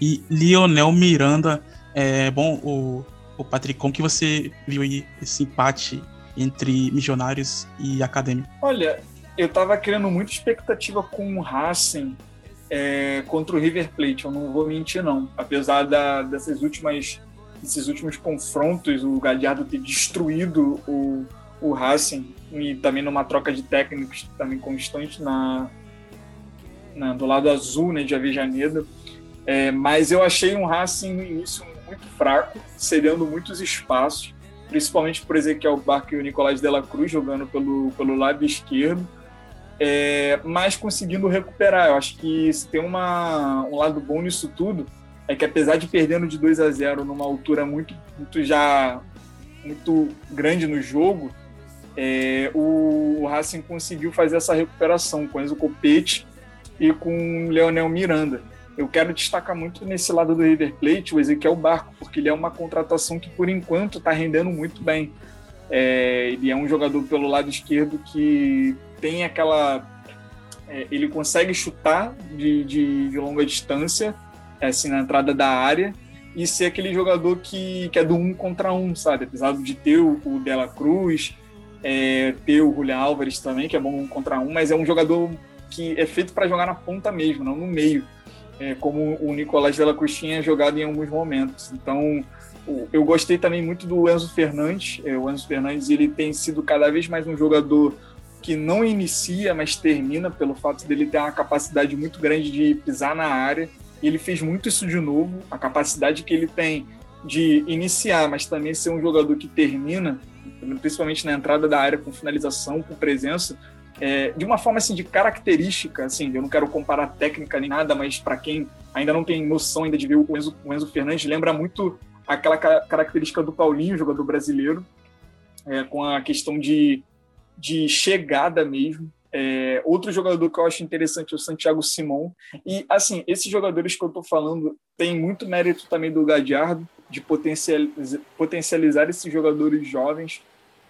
e Lionel Miranda. É, bom, o, o Patrick, como que você viu aí esse empate entre Missionários e Academy? Olha, eu tava criando muita expectativa com o Racing é, contra o River Plate, eu não vou mentir não. Apesar da, dessas últimas, desses últimos confrontos, o Gadiardo ter destruído o, o Racing e também numa troca de técnicos também constante na, na do lado azul né, de Avejaneda. É, mas eu achei um Racing no início muito fraco, cedendo muitos espaços principalmente por Ezequiel Barco e o Nicolás Dela Cruz jogando pelo, pelo lado esquerdo, é, mas conseguindo recuperar. Eu acho que se tem uma, um lado bom nisso tudo, é que apesar de perdendo de 2 a 0 numa altura muito, muito já muito grande no jogo, é, o, o Racing conseguiu fazer essa recuperação com Enzo Copete e com o Leonel Miranda. Eu quero destacar muito nesse lado do River Plate o Ezequiel Barco, porque ele é uma contratação que, por enquanto, está rendendo muito bem. É, ele é um jogador pelo lado esquerdo que tem aquela. É, ele consegue chutar de, de, de, longa distância, assim, na entrada da área, e ser aquele jogador que, que é do um contra um, sabe? Apesar de ter o, o Dela Cruz, é, ter o Julian Álvares também, que é bom um contra um, mas é um jogador que é feito para jogar na ponta mesmo, não no meio é, como o Nicolás Della Cruz tinha jogado em alguns momentos. Então, eu gostei também muito do Enzo Fernandes. É, o Enzo Fernandes ele tem sido cada vez mais um jogador que não inicia, mas termina pelo fato dele ter uma capacidade muito grande de pisar na área. Ele fez muito isso de novo. A capacidade que ele tem de iniciar, mas também ser um jogador que termina, principalmente na entrada da área com finalização, com presença, é, de uma forma assim de característica, assim, eu não quero comparar técnica nem nada, mas para quem ainda não tem noção ainda de ver o Enzo, o Enzo Fernandes, lembra muito aquela característica do Paulinho, jogador brasileiro, é, com a questão de, de chegada mesmo. É, outro jogador que eu acho interessante é o Santiago Simon. E, assim, esses jogadores que eu estou falando tem muito mérito também do Gadiardo, de potencializar esses jogadores jovens,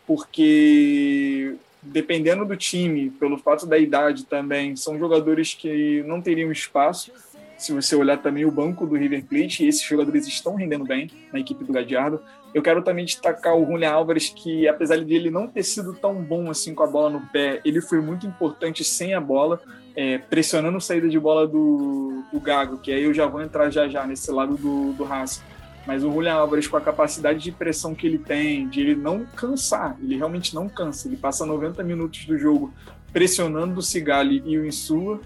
porque dependendo do time, pelo fato da idade também, são jogadores que não teriam espaço se você olhar também o banco do River Plate, esses jogadores estão rendendo bem na equipe do Gadiardo. Eu quero também destacar o Julian Álvares, que apesar de ele não ter sido tão bom assim com a bola no pé, ele foi muito importante sem a bola, é, pressionando a saída de bola do, do, Gago, que aí eu já vou entrar já já nesse lado do, do Racing. Mas o Julian Álvares, com a capacidade de pressão que ele tem, de ele não cansar, ele realmente não cansa, ele passa 90 minutos do jogo pressionando o Cigali e o Insua,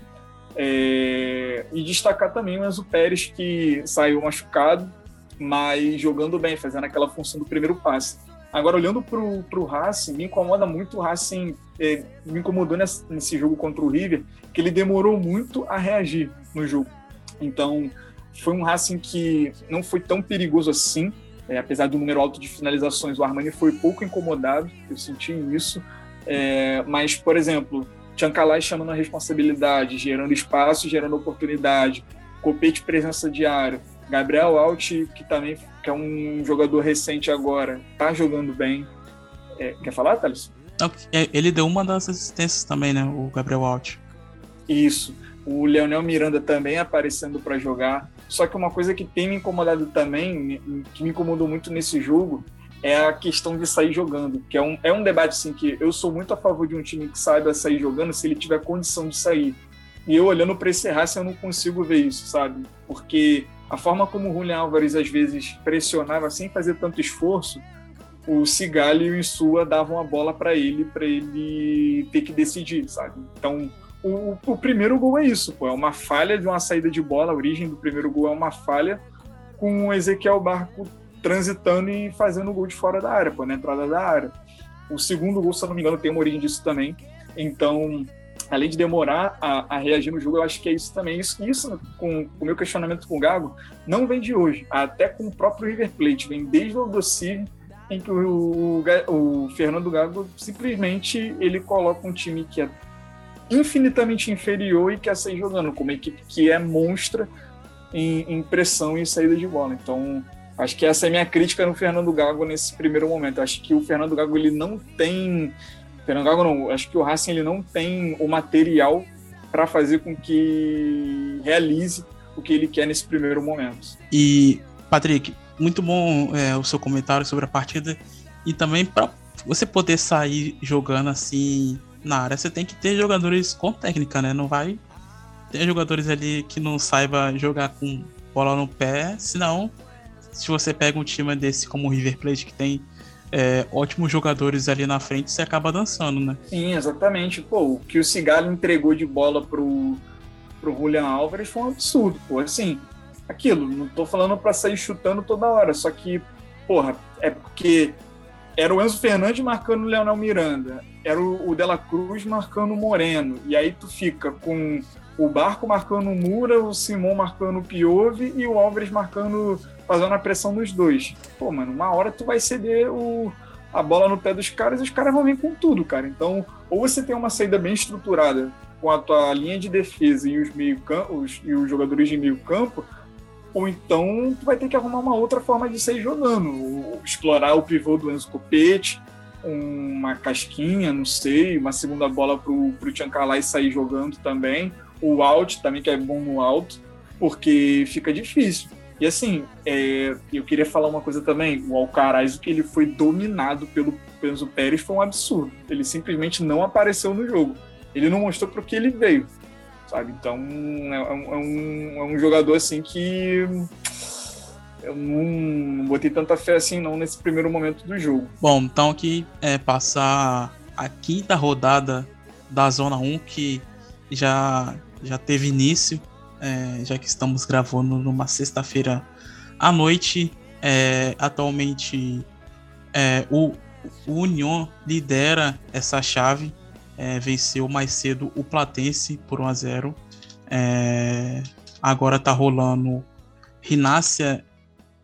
é, e destacar também o Enzo Pérez, que saiu machucado, mas jogando bem, fazendo aquela função do primeiro passe. Agora, olhando para o Racing, me incomoda muito o Racing, é, me incomodou nesse, nesse jogo contra o River, que ele demorou muito a reagir no jogo. Então, foi um Racing que não foi tão perigoso assim, é, apesar do número alto de finalizações, o Armani foi pouco incomodado, eu senti isso. É, mas, por exemplo, Tchancalai chamando a responsabilidade, gerando espaço, gerando oportunidade, Copete presença diária, Gabriel Alt, que também que é um jogador recente agora, tá jogando bem. É, quer falar, Thales? É, ele deu uma das assistências também, né? O Gabriel Alt. Isso. O Leonel Miranda também aparecendo para jogar. Só que uma coisa que tem me incomodado também, que me incomodou muito nesse jogo, é a questão de sair jogando, que é um, é um debate assim que eu sou muito a favor de um time que saiba sair jogando se ele tiver condição de sair. E eu olhando para esse Racing eu não consigo ver isso, sabe? Porque a forma como o Julian Álvares às vezes pressionava sem fazer tanto esforço, o Cigali e o Insua davam a bola para ele, para ele ter que decidir, sabe? Então, o, o, primeiro gol é isso, pô, é uma falha de uma saída de bola, a origem do primeiro gol é uma falha com o Ezequiel Barco transitando e fazendo o gol de fora da área, pô, na entrada da área. O segundo gol, se eu não me engano, tem uma origem disso também. Então, além de demorar a, a, reagir no jogo, eu acho que é isso também. Isso, isso com, com o meu questionamento com o Gago, não vem de hoje. Até com o próprio River Plate, vem desde o Aldocir, em que o, o, o, Fernando Gago simplesmente ele coloca um time que é infinitamente inferior e quer sair jogando, com uma equipe que é monstra em, em pressão e saída de bola. Então, Acho que essa é a minha crítica no Fernando Gago nesse primeiro momento. Acho que o Fernando Gago ele não tem, Fernando Gago não, acho que o Racing ele não tem o material para fazer com que realize o que ele quer nesse primeiro momento. E Patrick, muito bom é, o seu comentário sobre a partida e também para você poder sair jogando assim na área, você tem que ter jogadores com técnica, né? Não vai ter jogadores ali que não saiba jogar com bola no pé, senão se você pega um time desse como o River Plate, que tem é, ótimos jogadores ali na frente, você acaba dançando, né? Sim, exatamente. Pô, o que o Cigalho entregou de bola pro, pro Julian Álvares foi um absurdo, pô. Assim, aquilo, não tô falando para sair chutando toda hora, só que, porra, é porque era o Enzo Fernandes marcando o Leonel Miranda, era o, o Dela Cruz marcando o Moreno, e aí tu fica com o Barco marcando o Mura, o Simon marcando o Piove e o Álvares marcando fazendo a pressão nos dois. Pô, mano, uma hora tu vai ceder o, a bola no pé dos caras e os caras vão vir com tudo, cara. Então, ou você tem uma saída bem estruturada com a tua linha de defesa e os, meio e os jogadores de meio campo, ou então tu vai ter que arrumar uma outra forma de sair jogando. Explorar o pivô do Enzo Copete, uma casquinha, não sei, uma segunda bola pro, pro e sair jogando também. O out também, que é bom no alto, porque fica difícil. E assim, é, eu queria falar uma coisa também. O Alcaraz, o que ele foi dominado pelo Enzo Pérez foi um absurdo. Ele simplesmente não apareceu no jogo. Ele não mostrou para que ele veio, sabe? Então, é, é, um, é um jogador assim que eu não botei tanta fé assim não nesse primeiro momento do jogo. Bom, então aqui é passar a quinta rodada da Zona 1 que já, já teve início, é, já que estamos gravando numa sexta-feira à noite. É, atualmente é, o, o Union lidera essa chave, é, venceu mais cedo o Platense por 1 a 0. É, agora tá rolando Rinácia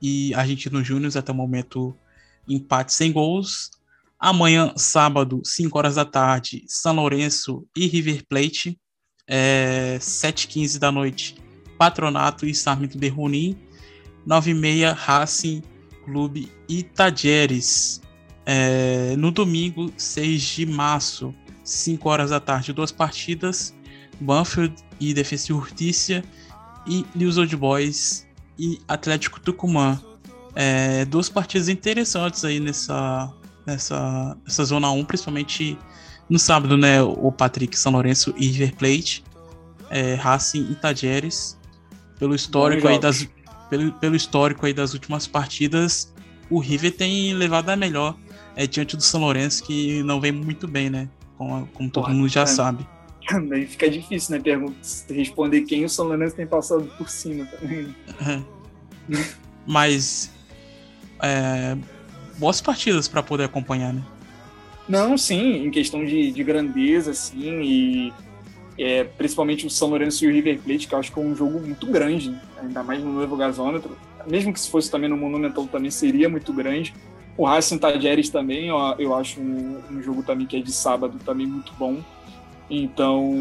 e Argentino Júnior até o momento empate sem gols. Amanhã, sábado, 5 horas da tarde, São Lourenço e River Plate. É, 7h15 da noite, Patronato e Sarmento de Junín. 9h30, Racing Clube e Tajeres. É, no domingo, 6 de março, 5 horas da tarde, duas partidas. Banfield e Defesa e Urtícia. E News Old Boys e Atlético Tucumã. É, duas partidas interessantes aí nessa, nessa, nessa zona 1, principalmente no sábado, né? O Patrick São Lourenço e River Plate, é, Racing e Tajeres. Pelo histórico aí das pelo, pelo histórico aí das últimas partidas, o River tem levado a melhor é, diante do São Lourenço, que não vem muito bem, né? Como, como todo mundo já é. sabe. *laughs* Também fica difícil, né? Pergunta, responder quem o São Lourenço tem passado por cima também. *laughs* Mas é, boas partidas para poder acompanhar, né? Não, sim, em questão de, de grandeza, sim, e é, principalmente o São Lourenço e o River Plate, que eu acho que é um jogo muito grande, ainda mais no novo gasômetro. Mesmo que se fosse também no Monumental, também seria muito grande. O Racing Tajeres também, eu, eu acho um, um, jogo também que é de sábado também muito bom. Então,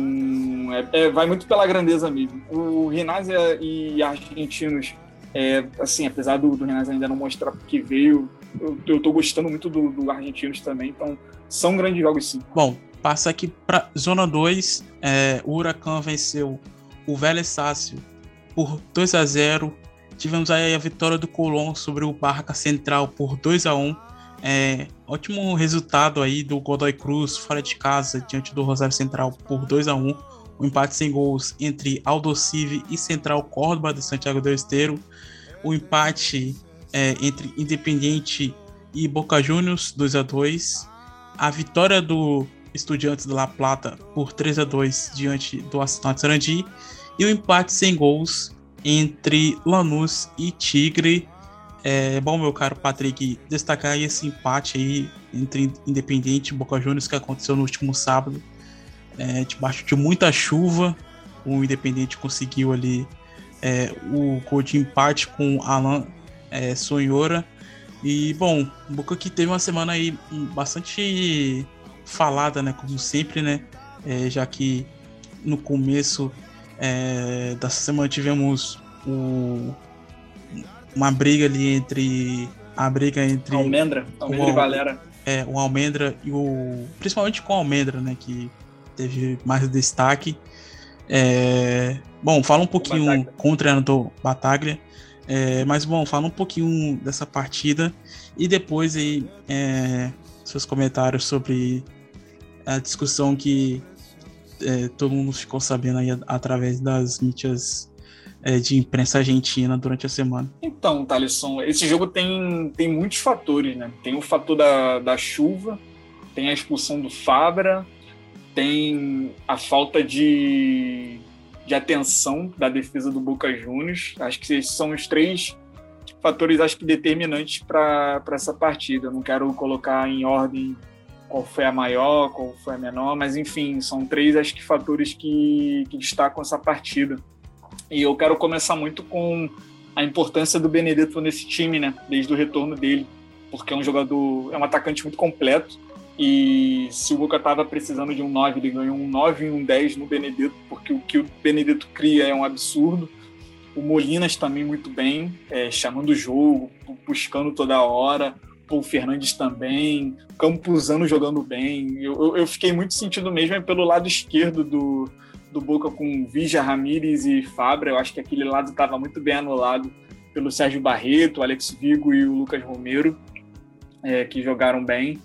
é, é, vai muito pela grandeza mesmo. O Rinásia e Argentinos é, assim, apesar do, do ainda não mostrar porque veio, eu, eu tô gostando muito do, do Argentinos também, então são grandes jogos sim. Bom, passa aqui para Zona 2, é, o Huracan venceu o Vélez Sácio por 2 a 0 Tivemos aí a vitória do Colón sobre o Barraca Central por 2 a 1 é, ótimo resultado aí do Godoy Cruz fora de casa diante do Rosário Central por 2 a 1 o empate sem gols entre Aldocive e Central Córdoba de Santiago do Esteiro, o empate é, entre Independiente e Boca Juniors 2 a 2 a vitória do Estudiantes de La Plata por 3 a 2 diante do Assinante Sarandi. E o empate sem gols entre Lanús e Tigre. É bom, meu caro Patrick, destacar esse empate aí entre Independiente e Boca Juniors que aconteceu no último sábado é, debaixo de muita chuva, o Independente conseguiu ali é, o gol de empate com Alan é, Sonhora. E bom, Boca que teve uma semana aí bastante falada, né? Como sempre, né? É, já que no começo é, dessa semana tivemos o, uma briga ali entre a briga entre Almendra, Almendra o, e Valera. É, o Almendra e o principalmente com o Almendra, né? Que teve mais destaque. É, bom, fala um pouquinho Bataglia. com o treinador Bataglia. É, mas bom, fala um pouquinho dessa partida e depois aí é, seus comentários sobre a discussão que é, todo mundo ficou sabendo aí através das mídias é, de imprensa argentina durante a semana. Então, Thaleson, esse jogo tem, tem muitos fatores, né? Tem o fator da, da chuva, tem a expulsão do Fabra, tem a falta de, de atenção da defesa do Boca Juniors. Acho que esses são os três fatores acho que determinantes para essa partida. Eu não quero colocar em ordem qual foi a maior, qual foi a menor, mas enfim, são três acho que fatores que, que destacam essa partida. E eu quero começar muito com a importância do Benedetto nesse time, né? Desde o retorno dele, porque é um jogador, é um atacante muito completo e se o Boca estava precisando de um 9, ele ganhou um 9 e um 10 no Benedetto, porque o que o Benedetto cria é um absurdo. O Molinas também muito bem, é, chamando o jogo, buscando toda hora. O Fernandes também, Campuzano jogando bem. Eu, eu, fiquei muito sentido mesmo pelo lado esquerdo do, do Boca com Vija, Ramírez e Fabra. Eu acho que aquele lado estava muito bem anulado pelo Sérgio Barreto, Alex Vigo e o Lucas Romero, é, que jogaram bem.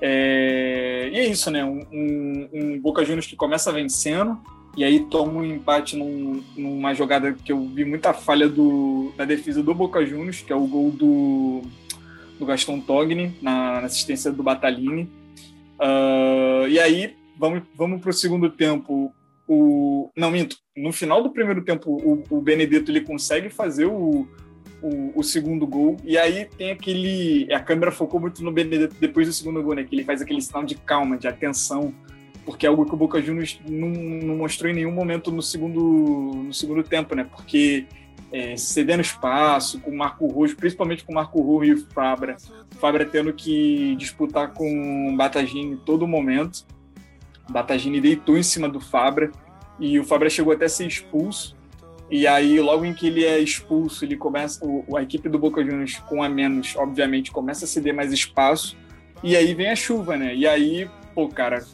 É, e é isso, né? Um, um, um, Boca Juniors que começa vencendo, e aí toma um empate num, numa jogada que eu vi muita falha do, da defesa do Boca Juniors, que é o gol do, do Gaston Togni na, na assistência do Batalini. Uh, e aí vamos, vamos para o segundo tempo. O, não, minto. No final do primeiro tempo, o, o Benedetto ele consegue fazer o, o, o, segundo gol. E aí tem aquele. A câmera focou muito no Benedetto depois do segundo gol, né? Que ele faz aquele sinal de calma, de atenção porque é algo que o Boca Juniors não, não, mostrou em nenhum momento no segundo, no segundo tempo, né? Porque é, cedendo espaço com o Marco Rojo, principalmente com o Marco Rojo e o Fabra, Fabra tendo que disputar com o Batagini todo momento. O Batagini deitou em cima do Fabra e o Fabra chegou até a ser expulso. E aí, logo em que ele é expulso, ele começa, o, a equipe do Boca Juniors com a menos, obviamente, começa a ceder mais espaço. E aí vem a chuva, né? E aí, pô, cara,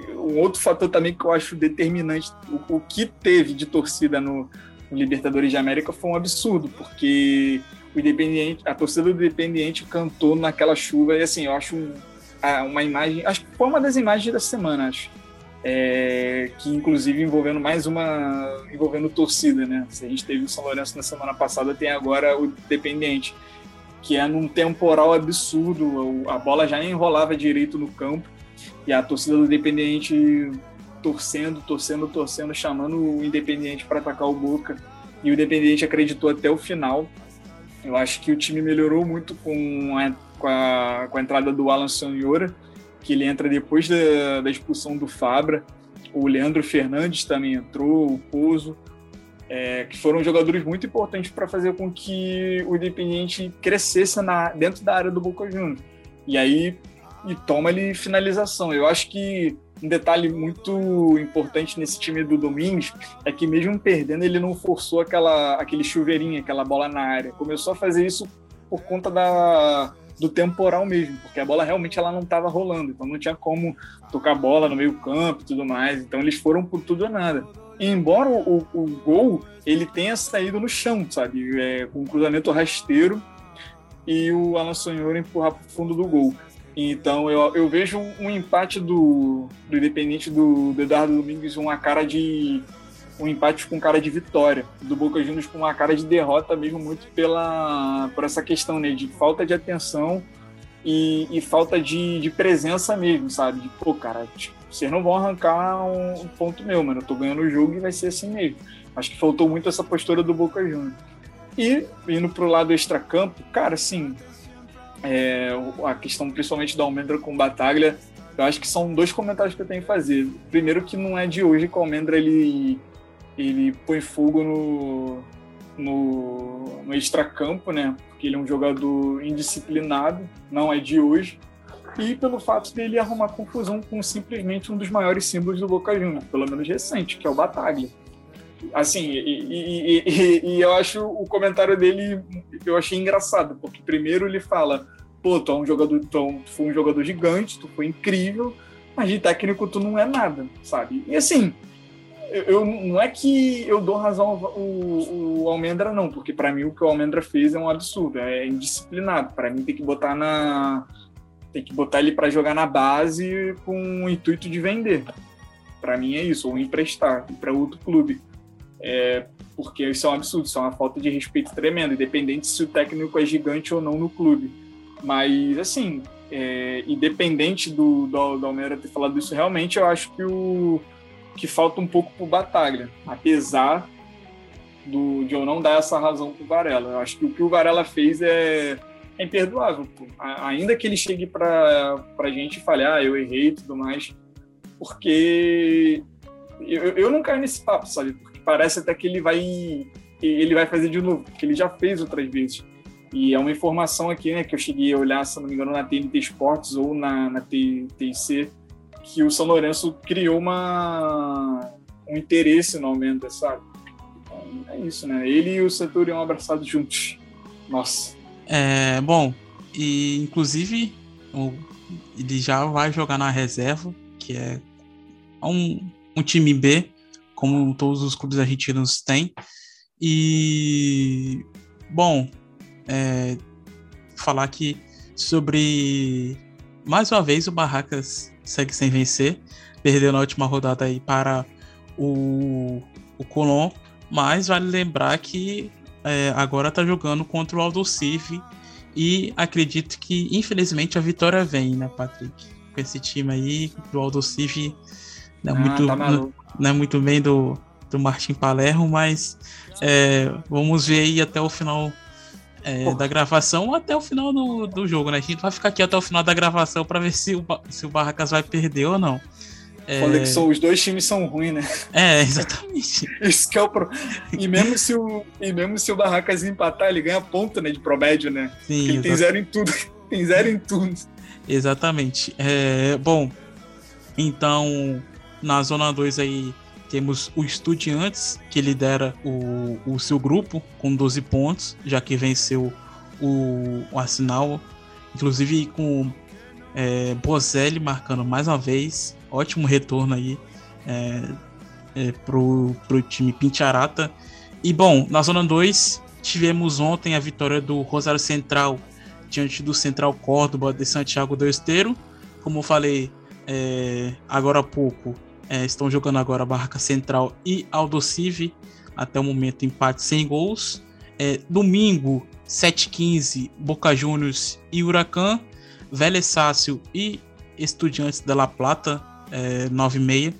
um outro fator também que eu acho determinante, o, o que teve de torcida no, no, Libertadores de América foi um absurdo, porque o Independiente, a torcida do Independiente cantou naquela chuva, e assim, eu acho um, uma imagem, acho que foi uma das imagens da semana, acho. É, que inclusive envolvendo mais uma envolvendo torcida, né? Se a gente teve o São Lourenço na semana passada, tem agora o Independiente, que é num temporal absurdo, a bola já nem enrolava direito no campo e a torcida do Independiente torcendo, torcendo, torcendo, chamando o Independiente para atacar o Boca. E o Independiente acreditou até o final. Eu acho que o time melhorou muito com a, com a, com a entrada do Alan Sonhora, que ele entra depois da, da expulsão do Fabra. O Leandro Fernandes também entrou, o Pouso, é, que foram jogadores muito importantes para fazer com que o Independiente crescesse na, dentro da área do Boca Juniors. E aí e toma ali finalização. Eu acho que um detalhe muito importante nesse time do Domingos é que mesmo perdendo ele não forçou aquela aquele chuveirinho, aquela bola na área. Começou a fazer isso por conta da do temporal mesmo, porque a bola realmente ela não estava rolando, então não tinha como tocar bola no meio campo e tudo mais. Então eles foram por tudo ou nada. E embora o, o, gol ele tenha saído no chão, sabe, é, com um cruzamento rasteiro e o Alan Sonhor empurrar para o fundo do gol. Então eu, eu vejo um empate do, do Independente do, do Eduardo Domingues, uma cara de. um empate com cara de vitória. Do Boca Juniors com uma cara de derrota mesmo, muito pela, por essa questão né, de falta de atenção e, e falta de, de, presença mesmo, sabe? De, pô, cara, tipo, vocês não vão arrancar um, um, ponto meu, mano. Eu tô ganhando o jogo e vai ser assim mesmo. Acho que faltou muito essa postura do Boca Juniors. E indo pro lado extra-campo, cara, assim, é, a questão principalmente da Almendra com Bataglia, eu acho que são dois comentários que eu tenho que fazer. Primeiro que não é de hoje que o Almendra ele, ele põe fogo no, no, no extracampo, né? Porque ele é um jogador indisciplinado, não é de hoje. E pelo fato dele arrumar confusão com simplesmente um dos maiores símbolos do Boca Juniors, pelo menos recente, que é o Bataglia. Assim, e, e, e, e, eu acho o comentário dele, eu achei engraçado, porque primeiro ele fala, pô, tu é um jogador, tu foi um jogador gigante, tu foi incrível, mas de técnico tu não é nada, sabe? E assim, eu, não é que eu dou razão ao o Almendra, não, porque para mim o que o Almendra fez é um absurdo, é indisciplinado. Para mim tem que botar na. Tem que botar ele para jogar na base com o intuito de vender. Para mim é isso, ou emprestar para outro clube. É, porque isso é um absurdo, isso é uma falta de respeito tremendo, independente se o técnico é gigante ou não no clube. Mas, assim, é, independente do, do, do Almeida ter falado isso, realmente eu acho que o que falta um pouco pro Bataglia, apesar do, de eu não dar essa razão pro Varela. Eu acho que o que o Varela fez é, é imperdoável. Pô. Ainda que ele chegue para a gente e fale, ah, eu errei e tudo mais, porque eu, eu não caio nesse papo, sabe? Parece até que ele vai ele vai fazer de novo, porque ele já fez outras vezes. E é uma informação aqui, né, que eu cheguei a olhar, se não me engano, na TNT Sports ou na, na que o São Lourenço criou uma, um interesse no Almenda, sabe? Então, é isso, né? Ele e o Centurion abraçados juntos. Nossa. É, bom, e inclusive ele já vai jogar na reserva, que é um, um time B, como todos os clubes argentinos têm. E, bom, é, falar aqui sobre mais uma vez o Barracas segue sem vencer, perdeu na última rodada aí para o, o Colón, mas vale lembrar que é, agora está jogando contra o Aldosive e acredito que, infelizmente, a vitória vem, né, Patrick? Com esse time aí, do Aldosive não é, ah, muito, tá não, não, é muito bem do, do Martin Palermo, mas é, vamos ver aí até o final é, da gravação ou até o final do, do jogo, né? A gente vai ficar aqui até o final da gravação para ver se o, se o Barracas vai perder ou não. É... Quando é que são, os dois times são ruins, né? É, exatamente. *laughs* Isso que é o pro... e, mesmo se o, e mesmo se o Barracas empatar, ele ganha ponta né, de promédio, né? Sim, ele tem zero em tudo. *laughs* tem zero em tudo. Exatamente. É, bom, então, na zona 2 aí, temos o Estudiantes, que lidera o, o seu grupo com 12 pontos, já que venceu o, o Arsenal, inclusive com é, Bozelli marcando mais uma vez, ótimo retorno aí é, é, pro, pro time Pincharata. E bom, na zona 2 tivemos ontem a vitória do Rosário Central diante do Central Córdoba de Santiago do Esteiro. Como eu falei é, agora há pouco, é, estão jogando agora Barraca Central e Aldocive. Até o momento, empate sem gols. É, domingo, 7h15, Boca Juniors e Huracan. Vélez Sácio e Estudiantes de La Plata, é, 9h30.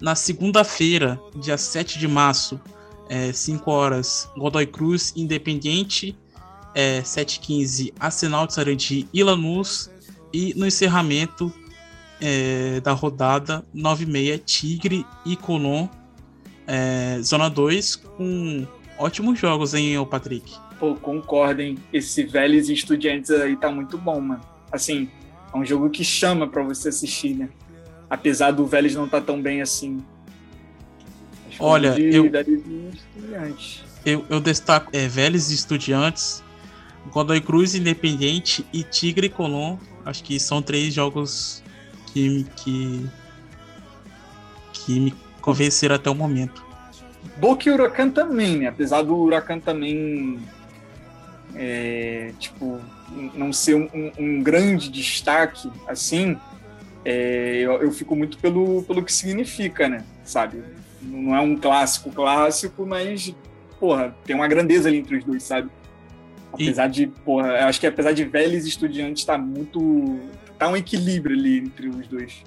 Na segunda-feira, dia 7 de março, é, 5 horas, Godoy Cruz, Independiente, é, 7h15, Arsenal de Sarandi e Lanús. E no encerramento, é, da rodada 96, Tigre e Colón, é, Zona 2, com ótimos jogos, hein, Patrick? Pô, concordem. Esse Vélez e Estudiantes aí tá muito bom, mano. Assim, é um jogo que chama para você assistir, né? Apesar do Vélez não estar tá tão bem assim. Acho Olha, de, eu, eu, eu destaco é, Vélez e Estudiantes, Godoy Cruz Independente e Tigre e Colón. Acho que são três jogos que, que, que me convenceram até o momento. Boca e Huracan também, né? Apesar do Huracan também é, tipo, não ser um, um, grande destaque assim, é, eu, eu, fico muito pelo, pelo que significa, né? Sabe? Não é um clássico clássico, mas, porra, tem uma grandeza ali entre os dois, sabe? Apesar e... de, porra, acho que apesar de velhos estudiantes tá muito tá um equilíbrio ali entre os dois.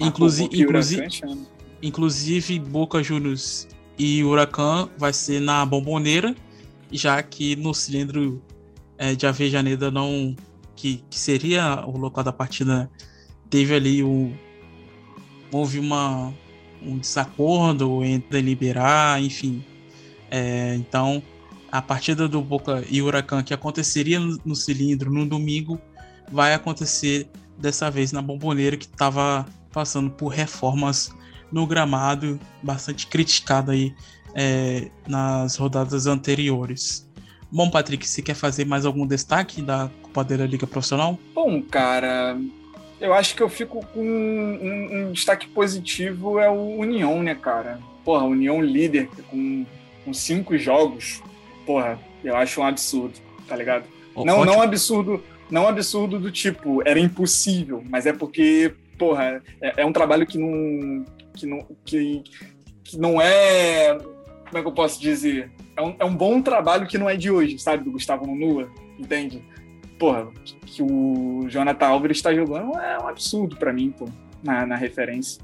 Inclusive, inclusive, inclusive Boca Juniors e Huracan vai ser na Bomboneira, já que no cilindro é, de Avejaneda não que, que seria o local da partida teve ali o houve uma um desacordo entre liberar, enfim. É, então, a partida do Boca e Huracan que aconteceria no, no cilindro no domingo vai acontecer dessa vez na Bomboneira, que estava passando por reformas no gramado, bastante criticado aí é, nas rodadas anteriores. Bom, Patrick, você quer fazer mais algum destaque da Copa da Liga Profissional? Bom, cara, eu acho que eu fico com um, um, destaque positivo é o União, né, cara? Porra, União líder com, com cinco jogos, porra, eu acho um absurdo, tá ligado? não, ótimo. não absurdo não absurdo do tipo, era impossível, mas é porque, porra, é, é um trabalho que não. Que não, que, que não é. Como é que eu posso dizer? É um, é um bom trabalho que não é de hoje, sabe? Do Gustavo Nunua, entende? Porra, que o Jonathan Álvares está jogando é um absurdo para mim, pô, na, na referência.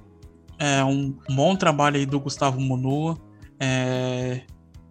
É um bom trabalho aí do Gustavo Monua. É...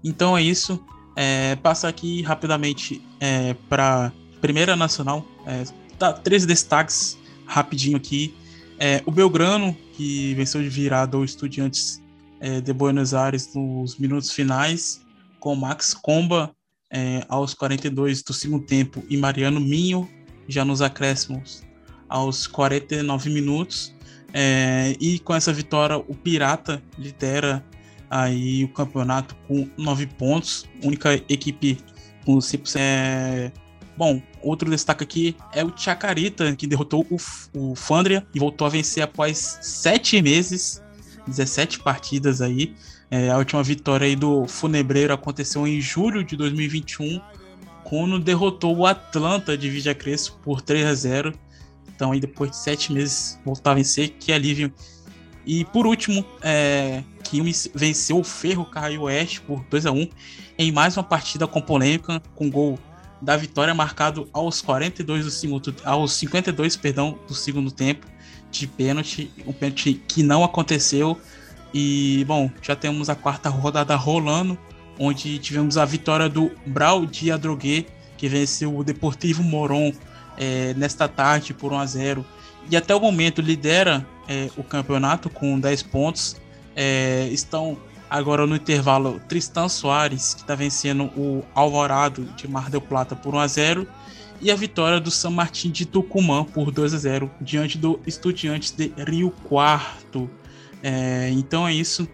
Então é isso. É, passa aqui rapidamente é, para Primeira Nacional. É, tá, três destaques rapidinho aqui. É, o Belgrano, que venceu de virada o Estudiantes é, de Buenos Aires nos minutos finais, com Max Comba é, aos 42 do segundo tempo e Mariano Minho já nos acréscimos aos 49 minutos. É, e com essa vitória, o Pirata lidera aí o campeonato com nove pontos, única equipe com 100% Bom, outro destaque aqui é o Chacarita, que derrotou o, o Fandria e voltou a vencer após sete meses, 17 partidas aí. É, a última vitória aí do Funebreiro aconteceu em julho de 2021, quando derrotou o Atlanta de Vidia Crespo por 3 a 0. Então aí depois de sete meses voltar a vencer, que alívio E por último, é, Quilmes venceu o Ferro Carril Oeste por 2 a 1 em mais uma partida com polêmica, com gol da vitória marcado aos 42 do segundo, aos 52, perdão, do segundo tempo de pênalti, um pênalti que não aconteceu. E bom, já temos a quarta rodada rolando, onde tivemos a vitória do Brau de Adrogué, que venceu o Deportivo Moron é, nesta tarde por 1 a 0 e até o momento lidera é, o campeonato com 10 pontos. É, estão agora no intervalo Tristan Soares, que está vencendo o Alvorado de Mar del Plata por 1 a 0 e a vitória do São Martin de Tucumã por 2 a 0 diante do Estudiantes de Rio Quarto. É, então é isso.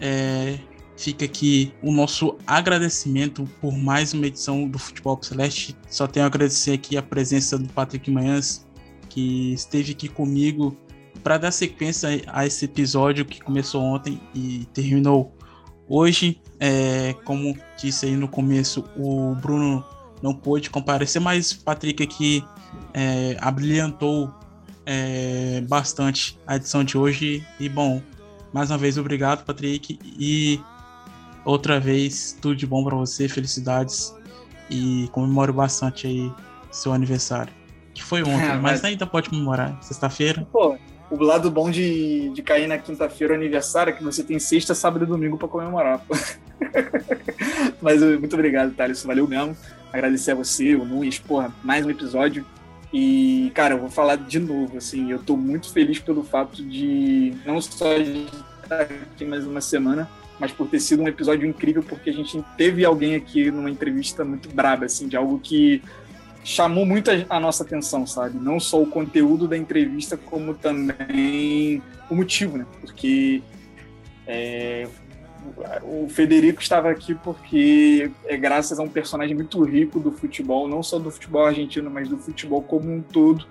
É, fica aqui o nosso agradecimento por mais uma edição do Futebol Celeste. Só tenho a agradecer aqui a presença do Patrick Manhãs, que esteve aqui comigo para dar sequência a esse episódio que começou ontem e terminou hoje. É, como disse aí no começo, o Bruno não pôde comparecer, mas Patrick aqui é, abrilhantou é, bastante a edição de hoje. E bom, mais uma vez obrigado, Patrick. E outra vez, tudo de bom para você, felicidades. E comemore bastante aí seu aniversário. Que foi ontem, é, *laughs* mas... mas... ainda pode comemorar. Sexta-feira. Pô, o lado bom de, de cair na quinta-feira aniversário é que você tem sexta, sábado e domingo para comemorar. *laughs* mas muito obrigado, Thales. Valeu mesmo agradecer a você, o Nunes, porra, mais um episódio. E, cara, eu vou falar de novo, assim, eu tô muito feliz pelo fato de não só estar aqui mais uma semana, mas por ter sido um episódio incrível, porque a gente teve alguém aqui numa entrevista muito braba, assim, de algo que chamou muito a, nossa atenção, sabe? Não só o conteúdo da entrevista, como também o motivo, né? Porque é, o Federico estava aqui porque é graças a um personagem muito rico do futebol, não só do futebol argentino, mas do futebol como um todo,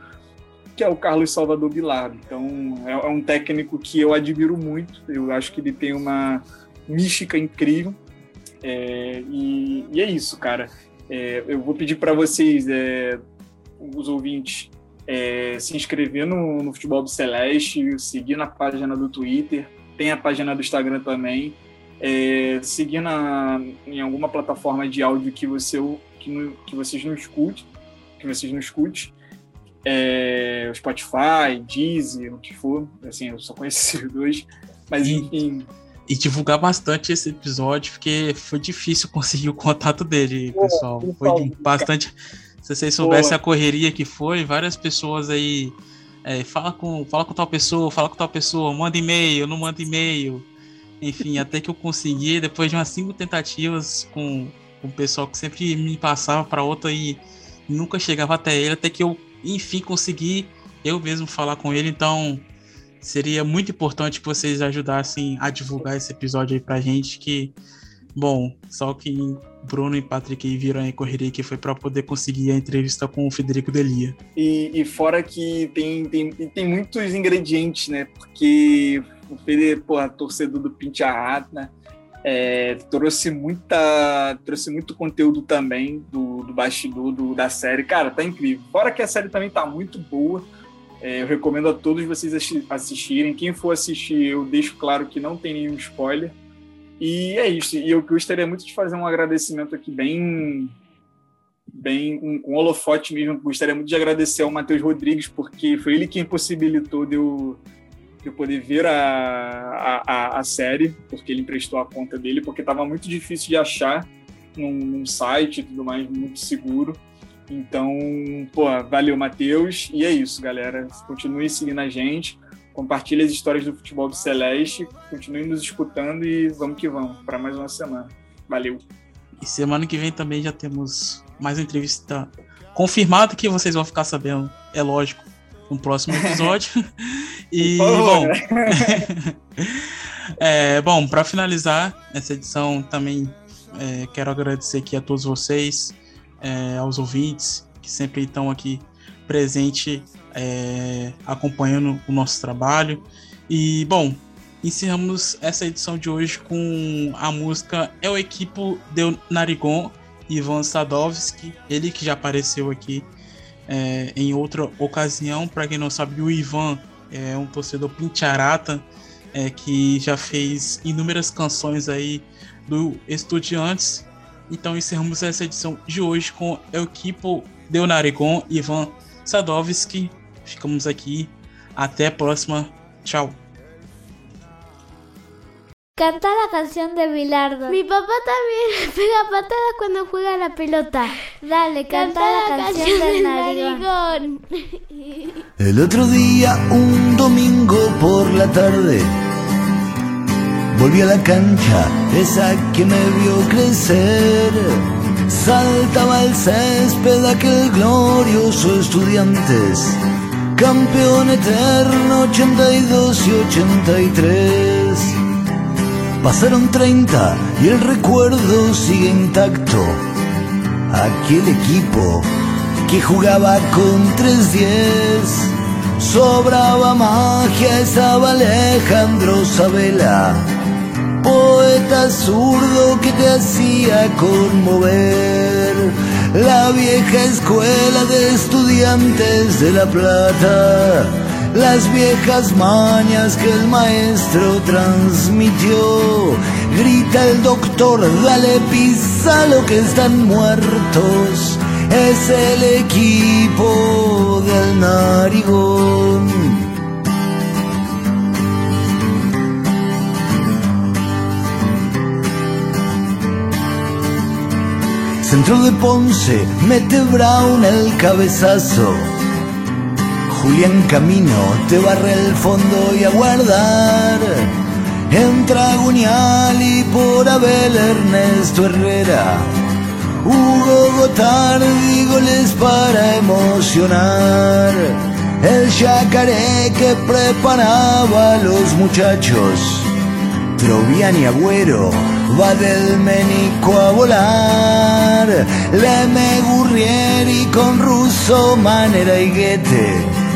que é o Carlos Salvador Bilardo. Então, é, é um técnico que eu admiro muito, eu acho que ele tem uma mística incrível. É, e, e, é isso, cara. É, eu vou pedir para vocês, é, os ouvintes, é, se inscrever no, no Futebol do Celeste, seguir na página do Twitter, tem a página do Instagram também é, seguir na, em alguma plataforma de áudio que você que, que vocês não escute, que vocês não escute, é, Spotify, Deezer, o que for, assim, eu só conheço *laughs* esses dois, mas enfim. E divulgar bastante esse episódio, porque foi difícil *laughs* conseguir o contato dele, Pô, pessoal. Foi bastante. Se vocês soubessem a correria que foi, várias pessoas aí. É, fala, com, fala com tal pessoa, fala com tal pessoa, manda e-mail, não manda e-mail. Enfim, *laughs* até que eu consegui, depois de umas cinco tentativas com, com o pessoal que sempre me passava para outra e nunca chegava até ele, até que eu, enfim, consegui eu mesmo falar com ele. Então, seria muito importante que vocês ajudassem a divulgar esse episódio aí pra gente, que, bom, só que Bruno e Patrick viram aí correria que foi para poder conseguir a entrevista com o Federico Delia. E, e fora que tem, tem, tem muitos ingredientes, né? Porque o Fede, porra, torcedor do Pintiarrat, né? É, trouxe muita trouxe muito conteúdo também do, do bastidor do, da série cara tá incrível fora que a série também tá muito boa é, eu recomendo a todos vocês assistirem. Quem for assistir eu deixo claro que não tem nenhum spoiler. E é isso. E eu gostaria muito de fazer um agradecimento aqui bem bem um, um holofote mesmo. Gostaria muito de agradecer ao Matheus Rodrigues porque foi ele quem possibilitou de eu eu poder ver a, a, a, série, porque ele emprestou a conta dele, porque estava muito difícil de achar num, num, site e tudo mais, muito seguro. Então, pô, valeu, Matheus. E é isso, galera. Continue seguindo a gente, compartilhe as histórias do futebol do Celeste, continue nos escutando e vamos que vamos para mais uma semana. Valeu. E semana que vem também já temos mais uma entrevista confirmada que vocês vão ficar sabendo, é lógico no próximo *laughs* episódio. e, bom. *laughs* é, bom, para finalizar essa edição, também é, quero agradecer aqui a todos vocês, é, aos ouvintes que sempre estão aqui presente é, acompanhando o nosso trabalho. E, bom, encerramos essa edição de hoje com a música É o Equipo de Narigon, Ivan Sadovski, ele que já apareceu aqui é, em outra ocasião. Para quem não sabe, o Ivan é um torcedor pincharata é, que já fez inúmeras canções aí do Estudiantes. Então encerramos essa edição de hoje com El Equipo de Narigon e Ivan Sadovski. Ficamos aqui. Até a próxima. Tchau. Canta la canción de Bilardo. Mi papá también *laughs* pega patadas cuando juega la pelota. Dale, canta, la, canción, del narigón. El otro día, un domingo por la tarde, volví a la cancha, esa que me vio crecer. Saltaba el césped aquel glorioso estudiantes, campeón eterno 82 y 83. Pasaron 30 y el recuerdo sigue intacto. Aquel equipo que jugaba con 3-10. Sobraba magia, estaba Alejandro Sabela. Poeta zurdo que te hacía conmover. La vieja escuela de estudiantes de La Plata las viejas mañas que el maestro transmitió. Grita el doctor, dale pisa lo que están muertos. Es el equipo del narigón. Centro de Ponce, mete Brown el cabezazo. Julián Camino te barre el fondo y a guardar. Entra Gunial y por Abel Ernesto Herrera. Hugo Gotardi goles para emocionar. El yacaré que preparaba a los muchachos. Trovian y Agüero va del Menico a volar. Leme Gurrieri con Russo, Manera y Guete.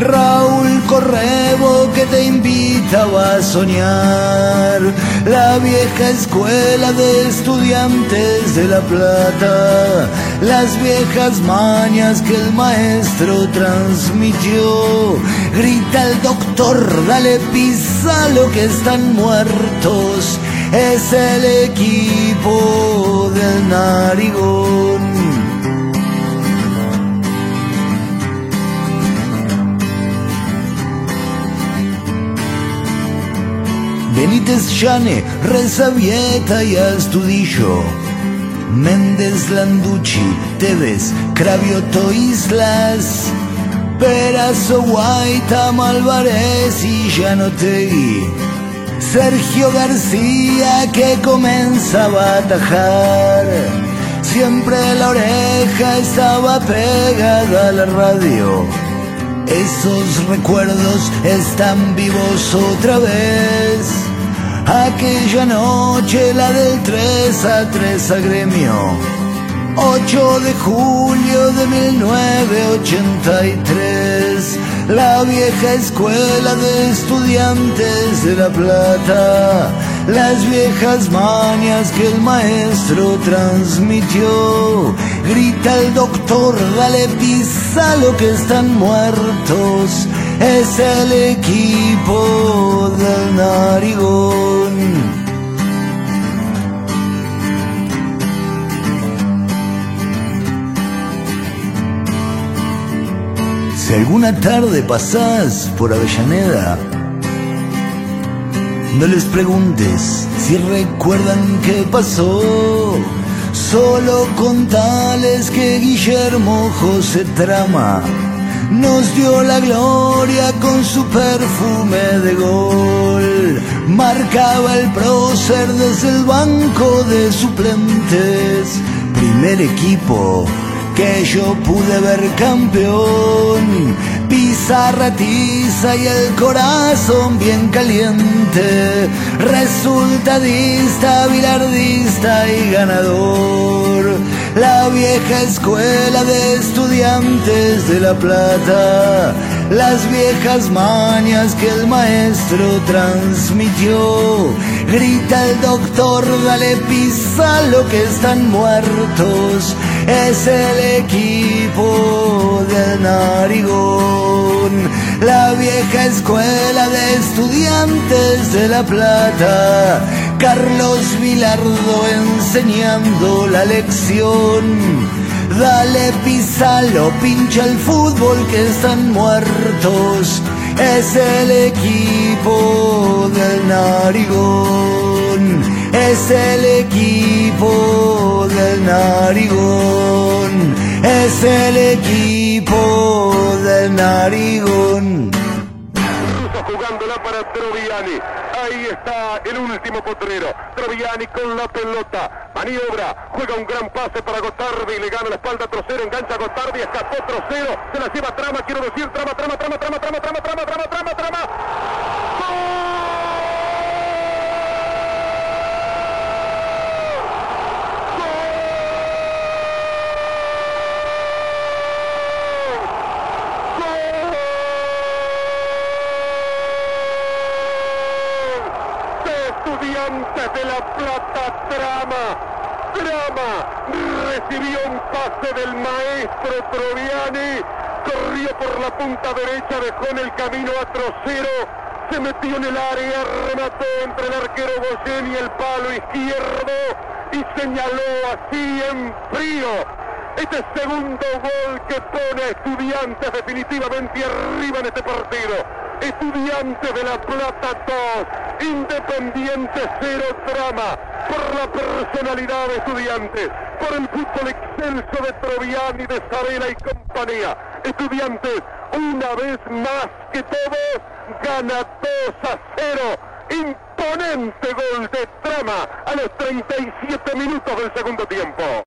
Raúl Correbo que te invitaba a soñar, la vieja escuela de estudiantes de La Plata, las viejas mañas que el maestro transmitió. Grita el doctor, dale pisa lo que están muertos, es el equipo del narigón. Benítez Llane, Rezavieta y Astudillo. Méndez Landucci, Tevez, Cravioto Islas, Perazo Guaita, Malvarez y Llanotegui. Sergio García que comenzaba a atajar. Siempre la oreja estaba pegada a la radio. Esos recuerdos están vivos otra vez. Aquella noche, la del 3 a 3 a gremio. 8 de julio de 1983, la vieja escuela de estudiantes de La Plata, las viejas mañas que el maestro transmitió. Grita el doctor, dale pisa lo que están muertos, es el equipo del narigón. Si alguna tarde pasás por Avellaneda, no les preguntes si recuerdan qué pasó. Solo contales que Guillermo José Trama nos dio la gloria con su perfume de gol. Marcaba el prócer desde el banco de suplentes, primer equipo que yo pude ver campeón. Pizarra tiza y el corazón bien caliente. Resultadista, bilardista y ganador. La vieja escuela de estudiantes de La Plata. Las viejas mañas que el maestro transmitió. Grita el doctor, dale pisa lo que están muertos es el equipo del narigón. la vieja escuela de estudiantes de La Plata, Carlos Vilardo enseñando la lección. Dale pisalo, pincha el fútbol que están muertos. Es el equipo del narigón. Es el equipo del narigón. Es el equipo del narigón. Troviani. Ahí está el último potrero. Troviani con la pelota. Maniobra. Juega un gran pase para Gotardi. Le gana la espalda a Trocero. Engancha a Gotardi. Escapó Trocero. Se la lleva Trama. Quiero decir Trama, Trama, Trama, Trama, Trama, Trama, Trama, Trama, Trama, Trama de Plata trama, trama, recibió un pase del maestro Troviani, corrió por la punta derecha, dejó en el camino a Trocero, se metió en el área, remató entre el arquero Goyen y el palo izquierdo y señaló así en frío este segundo gol que pone a Estudiantes definitivamente arriba en este partido. Estudiantes de La Plata 2, Independiente 0 Trama, por la personalidad de Estudiantes, por el fútbol excelso de Troviani, de Sabela y compañía. Estudiantes, una vez más que todos, gana 2 a 0. Imponente gol de Trama a los 37 minutos del segundo tiempo.